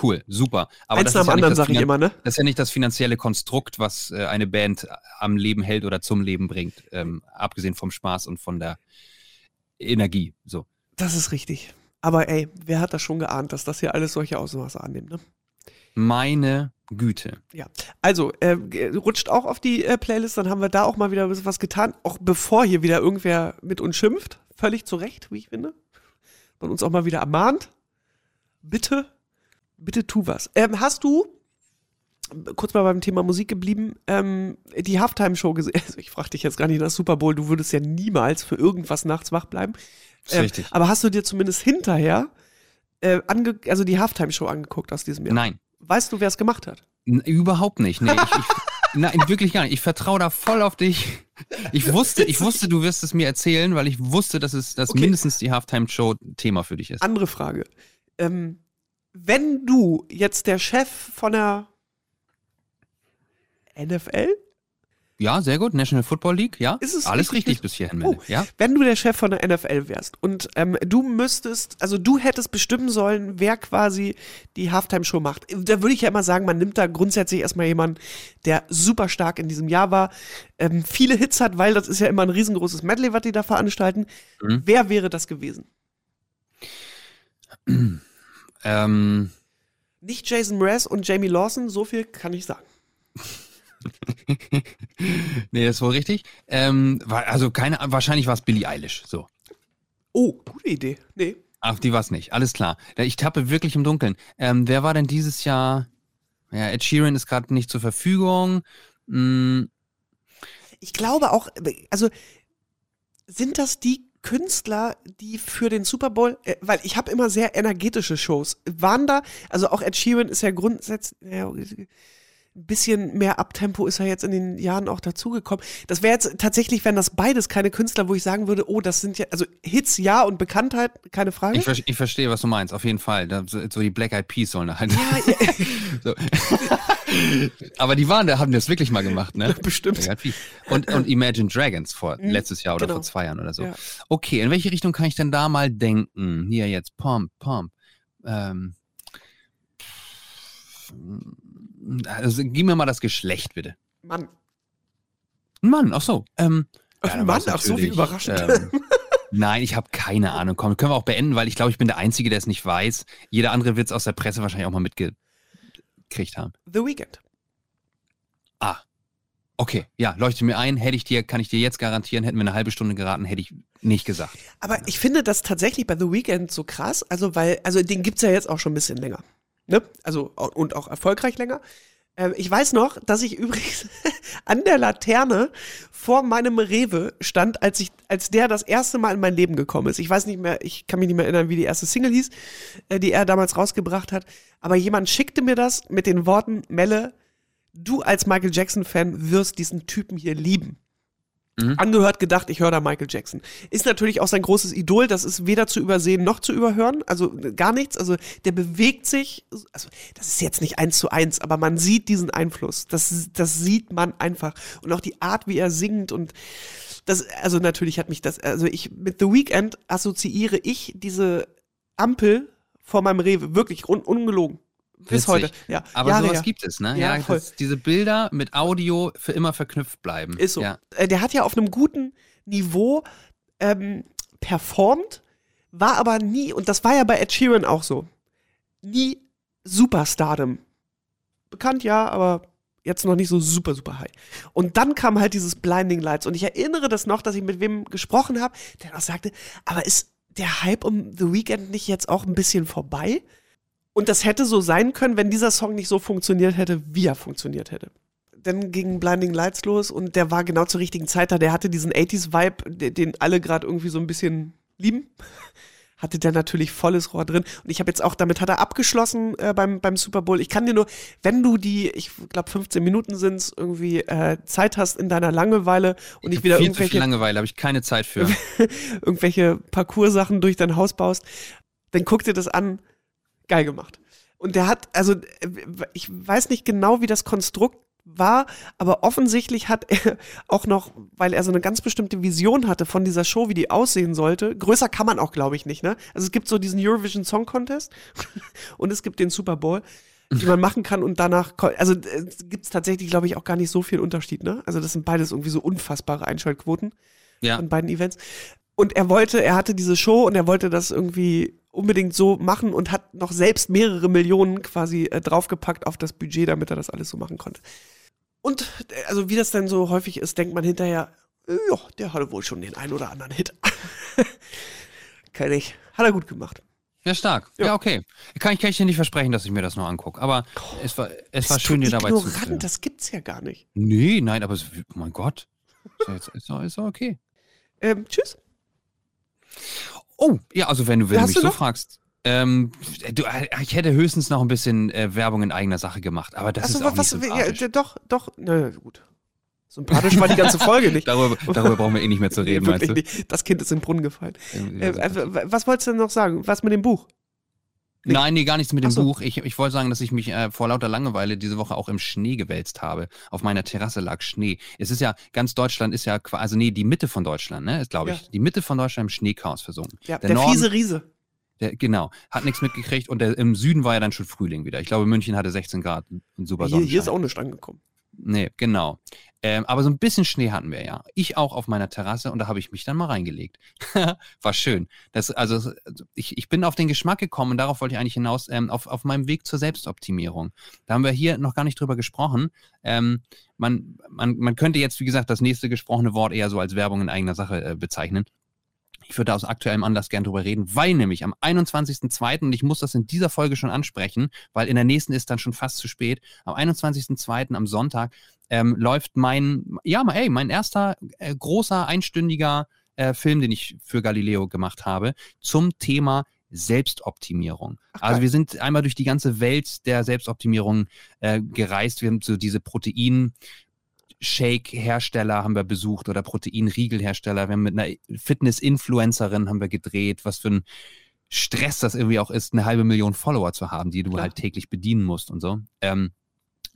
Cool, super. Aber Eins das ist, ja anderen, das, ich immer, ne? das ist ja nicht das finanzielle Konstrukt, was äh, eine Band am Leben hält oder zum Leben bringt. Ähm, abgesehen vom Spaß und von der Energie. So. Das ist richtig. Aber ey, wer hat das schon geahnt, dass das hier alles solche Ausmaße annimmt, ne? Meine Güte. Ja, also äh, rutscht auch auf die äh, Playlist, dann haben wir da auch mal wieder ein bisschen was getan, auch bevor hier wieder irgendwer mit uns schimpft. Völlig zu Recht, wie ich finde. Und uns auch mal wieder ermahnt. Bitte, bitte tu was. Ähm, hast du, kurz mal beim Thema Musik geblieben, ähm, die Halftime-Show gesehen? (laughs) Also ich frage dich jetzt gar nicht nach Super Bowl, du würdest ja niemals für irgendwas nachts wach bleiben. Ähm, richtig. Aber hast du dir zumindest hinterher äh, also die Halftime-Show angeguckt aus diesem Jahr? Nein. Weißt du, wer es gemacht hat? N überhaupt nicht. Nee, ich, ich, (laughs) nein, wirklich gar nicht. Ich vertraue da voll auf dich. Ich wusste, ich wusste, du wirst es mir erzählen, weil ich wusste, dass es dass okay. mindestens die Halftime-Show Thema für dich ist. Andere Frage. Ähm, wenn du jetzt der Chef von der NFL ja, sehr gut. National Football League, ja. Ist es Alles richtig, richtig bis hierhin, oh, ja. Wenn du der Chef von der NFL wärst und ähm, du müsstest, also du hättest bestimmen sollen, wer quasi die Halftime-Show macht. Da würde ich ja immer sagen, man nimmt da grundsätzlich erstmal jemanden, der super stark in diesem Jahr war, ähm, viele Hits hat, weil das ist ja immer ein riesengroßes Medley, was die da veranstalten. Mhm. Wer wäre das gewesen? (clears throat) ähm. Nicht Jason Mraz und Jamie Lawson, so viel kann ich sagen. (laughs) (laughs) nee, das ist wohl richtig. Ähm, war, also keine, wahrscheinlich war es Billie Eilish. So. Oh, gute Idee. Nee. Ach, die war es nicht. Alles klar. Ich tappe wirklich im Dunkeln. Ähm, wer war denn dieses Jahr? Ja, Ed Sheeran ist gerade nicht zur Verfügung. Hm. Ich glaube auch, also sind das die Künstler, die für den Super Bowl, äh, weil ich habe immer sehr energetische Shows, waren da, also auch Ed Sheeran ist ja grundsätzlich, ja, ein bisschen mehr Abtempo ist er jetzt in den Jahren auch dazugekommen. Das wäre jetzt tatsächlich, wenn das beides keine Künstler, wo ich sagen würde, oh, das sind ja, also Hits ja und Bekanntheit, keine Frage. Ich, ich verstehe, was du meinst, auf jeden Fall. Da, so, so, die Black Eyed Peas sollen da halt. Ja, ja. (laughs) (laughs) Aber die waren, da haben das wirklich mal gemacht, ne? (laughs) Bestimmt. Und, und Imagine Dragons vor mhm, letztes Jahr oder genau. vor zwei Jahren oder so. Ja. Okay, in welche Richtung kann ich denn da mal denken? Hier jetzt, Pump, Pump. Ähm, also, gib mir mal das Geschlecht, bitte. Mann. Mann, ach so. Ähm, ja, Mann, ach so, wie überraschend. Ähm, nein, ich habe keine Ahnung. Komm, können wir auch beenden, weil ich glaube, ich bin der Einzige, der es nicht weiß. Jeder andere wird es aus der Presse wahrscheinlich auch mal mitgekriegt haben. The Weekend. Ah. Okay, ja, leuchte mir ein, hätte ich dir, kann ich dir jetzt garantieren, hätten wir eine halbe Stunde geraten, hätte ich nicht gesagt. Aber ich finde das tatsächlich bei The Weeknd so krass, also weil, also den gibt's ja jetzt auch schon ein bisschen länger. Ne? Also und auch erfolgreich länger. Ähm, ich weiß noch, dass ich (laughs) übrigens an der Laterne vor meinem Rewe stand, als ich, als der das erste Mal in mein Leben gekommen ist. Ich weiß nicht mehr, ich kann mich nicht mehr erinnern, wie die erste Single hieß, äh, die er damals rausgebracht hat. Aber jemand schickte mir das mit den Worten, Melle, du als Michael Jackson-Fan wirst diesen Typen hier lieben. Mhm. Angehört, gedacht, ich höre da Michael Jackson. Ist natürlich auch sein großes Idol, das ist weder zu übersehen noch zu überhören, also gar nichts. Also der bewegt sich, also das ist jetzt nicht eins zu eins, aber man sieht diesen Einfluss. Das, das sieht man einfach. Und auch die Art, wie er singt und das, also natürlich hat mich das, also ich, mit The Weeknd assoziiere ich diese Ampel vor meinem Rewe, wirklich un, ungelogen. Bis Witzig. heute. Ja, Aber Jahre sowas her. gibt es, ne? Ja, Ja, voll. dass diese Bilder mit Audio für immer verknüpft bleiben. Ist so. Ja. Äh, Der hat ja auf einem guten Niveau ähm, performt, war aber nie, und das war ja bei Ed Sheeran auch so, nie Superstardom. Bekannt ja, aber jetzt noch nicht so super, super high. Und dann kam halt dieses Blinding Lights. Und ich erinnere das noch, dass ich mit wem gesprochen habe, der auch sagte, aber ist der Hype um The Weeknd nicht jetzt auch ein bisschen vorbei? Und das hätte so sein können, wenn dieser Song nicht so funktioniert hätte, wie er funktioniert hätte. Dann ging Blinding Lights los und der war genau zur richtigen Zeit da. Der hatte diesen 80s-Vibe, de- den alle gerade irgendwie so ein bisschen lieben. (laughs) Hatte der natürlich volles Rohr drin. Und ich habe jetzt auch, damit hat er abgeschlossen äh, beim, beim Super Bowl. Ich kann dir nur, wenn du die, ich glaube 15 Minuten sind's irgendwie äh, Zeit hast in deiner Langeweile und nicht wieder viel zu viel irgendwelche Langeweile, habe ich keine Zeit für. (laughs) irgendwelche Parcoursachen durch dein Haus baust, dann guck dir das an. Geil gemacht. Und der hat, also ich weiß nicht genau, wie das Konstrukt war, aber offensichtlich hat er auch noch, weil er so eine ganz bestimmte Vision hatte von dieser Show, wie die aussehen sollte. Größer kann man auch, glaube ich, nicht, ne? Also es gibt so diesen Eurovision Song Contest (laughs) und es gibt den Super Bowl, die man machen kann und danach, also äh, gibt es tatsächlich, glaube ich, auch gar nicht so viel Unterschied, ne? Also das sind beides irgendwie so unfassbare Einschaltquoten Ja. von beiden Events. Und er wollte, er hatte diese Show und er wollte das irgendwie unbedingt so machen und hat noch selbst mehrere Millionen quasi äh, draufgepackt auf das Budget, damit er das alles so machen konnte. Und äh, also wie das dann so häufig ist, denkt man hinterher, äh, ja, der hatte wohl schon den einen oder anderen Hit. (laughs) Kann ich. Hat er gut gemacht. Ja, stark. Ja. Ja, okay. Kann ich, kann ich dir nicht versprechen, dass ich mir das noch angucke. Aber es war, es war schön, dir dabei ignorant, zuzuhören. das gibt's ja gar nicht. Nee, nein, aber es, oh mein Gott. Ist, ja jetzt, ist, doch, ist doch okay. Ähm, tschüss. Oh, ja, also wenn du, wenn du mich du so noch? fragst. Ähm, du, ich hätte höchstens noch ein bisschen äh, Werbung in eigener Sache gemacht, aber das Achso, ist auch was, nicht ja, sympathisch. d- doch, doch, na gut. Sympathisch war die ganze Folge nicht. (laughs) darüber, darüber brauchen wir eh nicht mehr zu (laughs) reden, meinst du? nicht. Das Kind ist in den Brunnen gefallen. Irgendwie Äh, äh, was wolltest du denn noch sagen? Was mit dem Buch? Nein, nee, gar nichts mit dem so. Buch. Ich, ich wollte sagen, dass ich mich äh, vor lauter Langeweile diese Woche auch im Schnee gewälzt habe. Auf meiner Terrasse lag Schnee. Es ist ja, ganz Deutschland ist ja quasi, also nee, die Mitte von Deutschland, ne, ist glaube ich, Ja. die Mitte von Deutschland im Schneechaos versunken. Ja, Der der, Norden- fiese Riese. Der, genau, hat nichts mitgekriegt und der, im Süden war ja dann schon Frühling wieder. Ich glaube, München hatte 16 Grad und super Hier, Sonnenschein. hier ist auch nicht angekommen. Nee, genau. Ähm, aber so ein bisschen Schnee hatten wir ja. Ich auch auf meiner Terrasse und da habe ich mich dann mal reingelegt. (laughs) War schön. Das, also ich, ich bin auf den Geschmack gekommen und darauf wollte ich eigentlich hinaus, ähm, auf, auf meinem Weg zur Selbstoptimierung. Da haben wir hier noch gar nicht drüber gesprochen. Ähm, man, man, man könnte jetzt, wie gesagt, das nächste gesprochene Wort eher so als Werbung in eigener Sache äh, bezeichnen. Ich würde aus aktuellem Anlass gern drüber reden, weil nämlich am 21.02., und ich muss das in dieser Folge schon ansprechen, weil in der nächsten ist dann schon fast zu spät, am 21.02. am Sonntag ähm, läuft mein, ja, ey, mein erster äh, großer einstündiger äh, Film, den ich für Galileo gemacht habe, zum Thema Selbstoptimierung. Ach, also wir sind einmal durch die ganze Welt der Selbstoptimierung äh, gereist. Wir haben so diese Protein- Shake-Hersteller haben wir besucht oder Proteinriegelhersteller. Wir haben mit einer Fitness-Influencerin haben wir gedreht, was für ein Stress das irgendwie auch ist, eine halbe Million Follower zu haben, die du Klar. halt täglich bedienen musst und so. Ähm,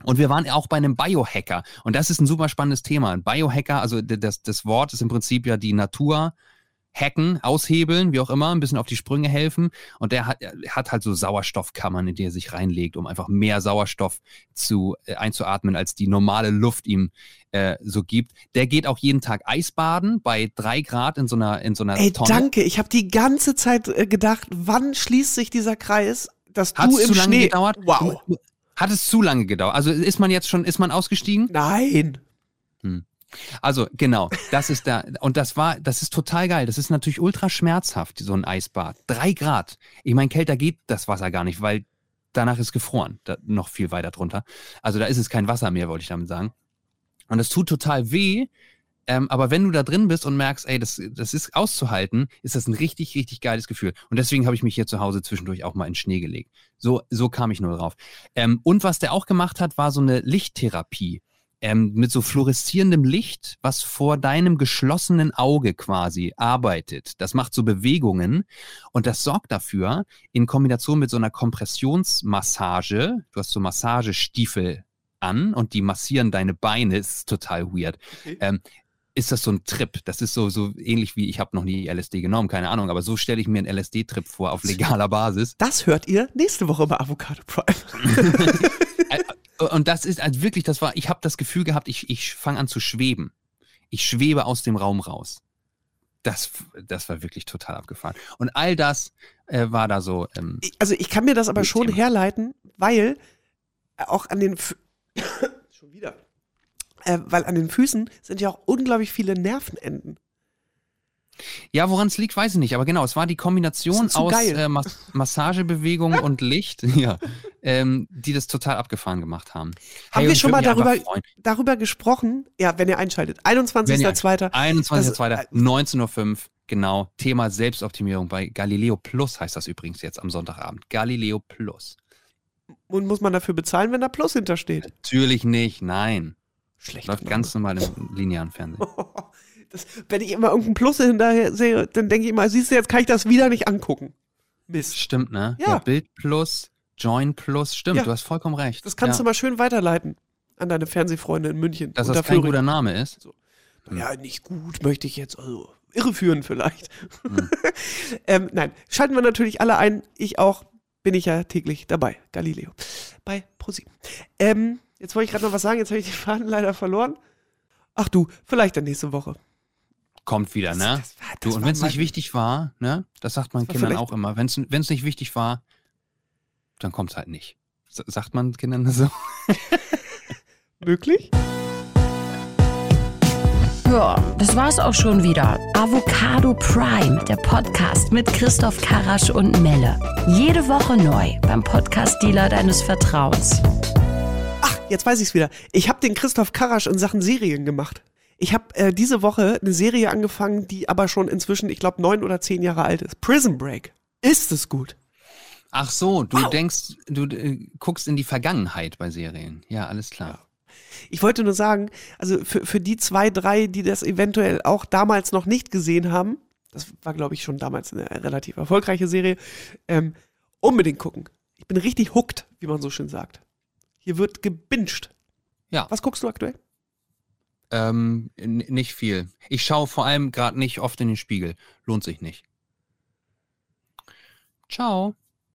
und wir waren auch bei einem Biohacker. Und das ist ein super spannendes Thema. Ein Biohacker, also das, das Wort ist im Prinzip ja die Natur hacken, aushebeln, wie auch immer, ein bisschen auf die Sprünge helfen. Und der hat, hat halt so Sauerstoffkammern, in die er sich reinlegt, um einfach mehr Sauerstoff zu, äh, einzuatmen, als die normale Luft ihm äh, so gibt. Der geht auch jeden Tag Eisbaden bei drei Grad in so einer, in so einer Ey, Tonne. danke. Ich habe die ganze Zeit äh, gedacht, wann schließt sich dieser Kreis, dass Hat du im zu lange Schnee. gedauert? Wow. Hat es zu lange gedauert? Also ist man jetzt schon, ist man ausgestiegen? Nein. Hm. Also genau, das ist da und das war, das ist total geil. Das ist natürlich ultra schmerzhaft, so ein Eisbad. Drei Grad. Ich meine, kälter geht das Wasser gar nicht, weil danach ist gefroren, da, noch viel weiter drunter. Also da ist es kein Wasser mehr, wollte ich damit sagen. Und es tut total weh, ähm, aber wenn du da drin bist und merkst, ey, das, das ist auszuhalten, ist das ein richtig, richtig geiles Gefühl. Und deswegen habe ich mich hier zu Hause zwischendurch auch mal in Schnee gelegt. So, so kam ich nur drauf. Ähm, und was der auch gemacht hat, war so eine Lichttherapie ähm, mit so fluoreszierendem Licht, was vor deinem geschlossenen Auge quasi arbeitet. Das macht so Bewegungen und das sorgt dafür, in Kombination mit so einer Kompressionsmassage, du hast so Massagestiefel an und die massieren deine Beine, ist total weird. Okay. Ähm, ist das so ein Trip. Das ist so, so ähnlich wie, ich habe noch nie LSD genommen, keine Ahnung, aber so stelle ich mir einen LSD-Trip vor auf legaler Basis. Das hört ihr nächste Woche bei Avocado Prime. (laughs) (laughs) Äh, und das ist also wirklich, das war, ich habe das Gefühl gehabt, ich, ich fange an zu schweben. Ich schwebe aus dem Raum raus. Das, das war wirklich total abgefahren. Und all das äh, war da so. Ähm, also ich kann mir das aber schon Thema. herleiten, weil auch an den F (coughs) schon wieder, äh, weil an den Füßen sind ja auch unglaublich viele Nervenenden. Ja, woran es liegt, weiß ich nicht. Aber genau, es war die Kombination aus äh, Mas Massagebewegung (laughs) und Licht, (laughs) ja, ähm, die das total abgefahren gemacht haben. Haben hey, wir schon mal darüber, darüber gesprochen? Ja, wenn ihr einschaltet. 21.02. 21.02. 19.05 Uhr. Genau. Thema Selbstoptimierung bei Galileo Plus heißt das übrigens jetzt am Sonntagabend. Galileo Plus. Und muss man dafür bezahlen, wenn da Plus hintersteht? Natürlich nicht, nein. Schlecht. Läuft ganz normal im linearen Fernsehen. (laughs) Das, wenn ich immer irgendein Plus hinterher sehe, dann denke ich immer, siehst du, jetzt kann ich das wieder nicht angucken. Mist. Stimmt, ne? Ja. ja Bild Plus, Join Plus, stimmt, ja. du hast vollkommen recht. Das kannst ja. du mal schön weiterleiten an deine Fernsehfreunde in München. Dass das kein guter Name ist? So. Ja, nicht gut, möchte ich jetzt, also irreführen vielleicht. Hm. (laughs) ähm, nein, schalten wir natürlich alle ein. Ich auch, bin ich ja täglich dabei. Galileo. Bei ProSieben. Ähm, jetzt wollte ich gerade noch was sagen, jetzt habe ich die Faden leider verloren. Ach du, vielleicht dann nächste Woche kommt wieder, ne? Das, das war, das du, und wenn es nicht wichtig war, ne? Das sagt man Kindern auch immer. Wenn es nicht wichtig war, dann kommt es halt nicht. S sagt man Kindern so? (laughs) Möglich? Ja, das war's auch schon wieder. Avocado Prime, der Podcast mit Christoph Karasch und Melle. Jede Woche neu beim Podcast-Dealer deines Vertrauens. Ach, jetzt weiß ich's wieder. Ich habe den Christoph Karasch in Sachen Serien gemacht. Ich habe äh, diese Woche eine Serie angefangen, die aber schon inzwischen, ich glaube, neun oder zehn Jahre alt ist. Prison Break. Ist es gut? Ach so, du wow. denkst, du äh, guckst in die Vergangenheit bei Serien. Ja, alles klar. Ja. Ich wollte nur sagen, also für, für die zwei, drei, die das eventuell auch damals noch nicht gesehen haben, das war, glaube ich, schon damals eine relativ erfolgreiche Serie, ähm, unbedingt gucken. Ich bin richtig hooked, wie man so schön sagt. Hier wird gebinged. Ja. Was guckst du aktuell? Ähm, nicht viel. Ich schaue vor allem gerade nicht oft in den Spiegel. Lohnt sich nicht. Ciao.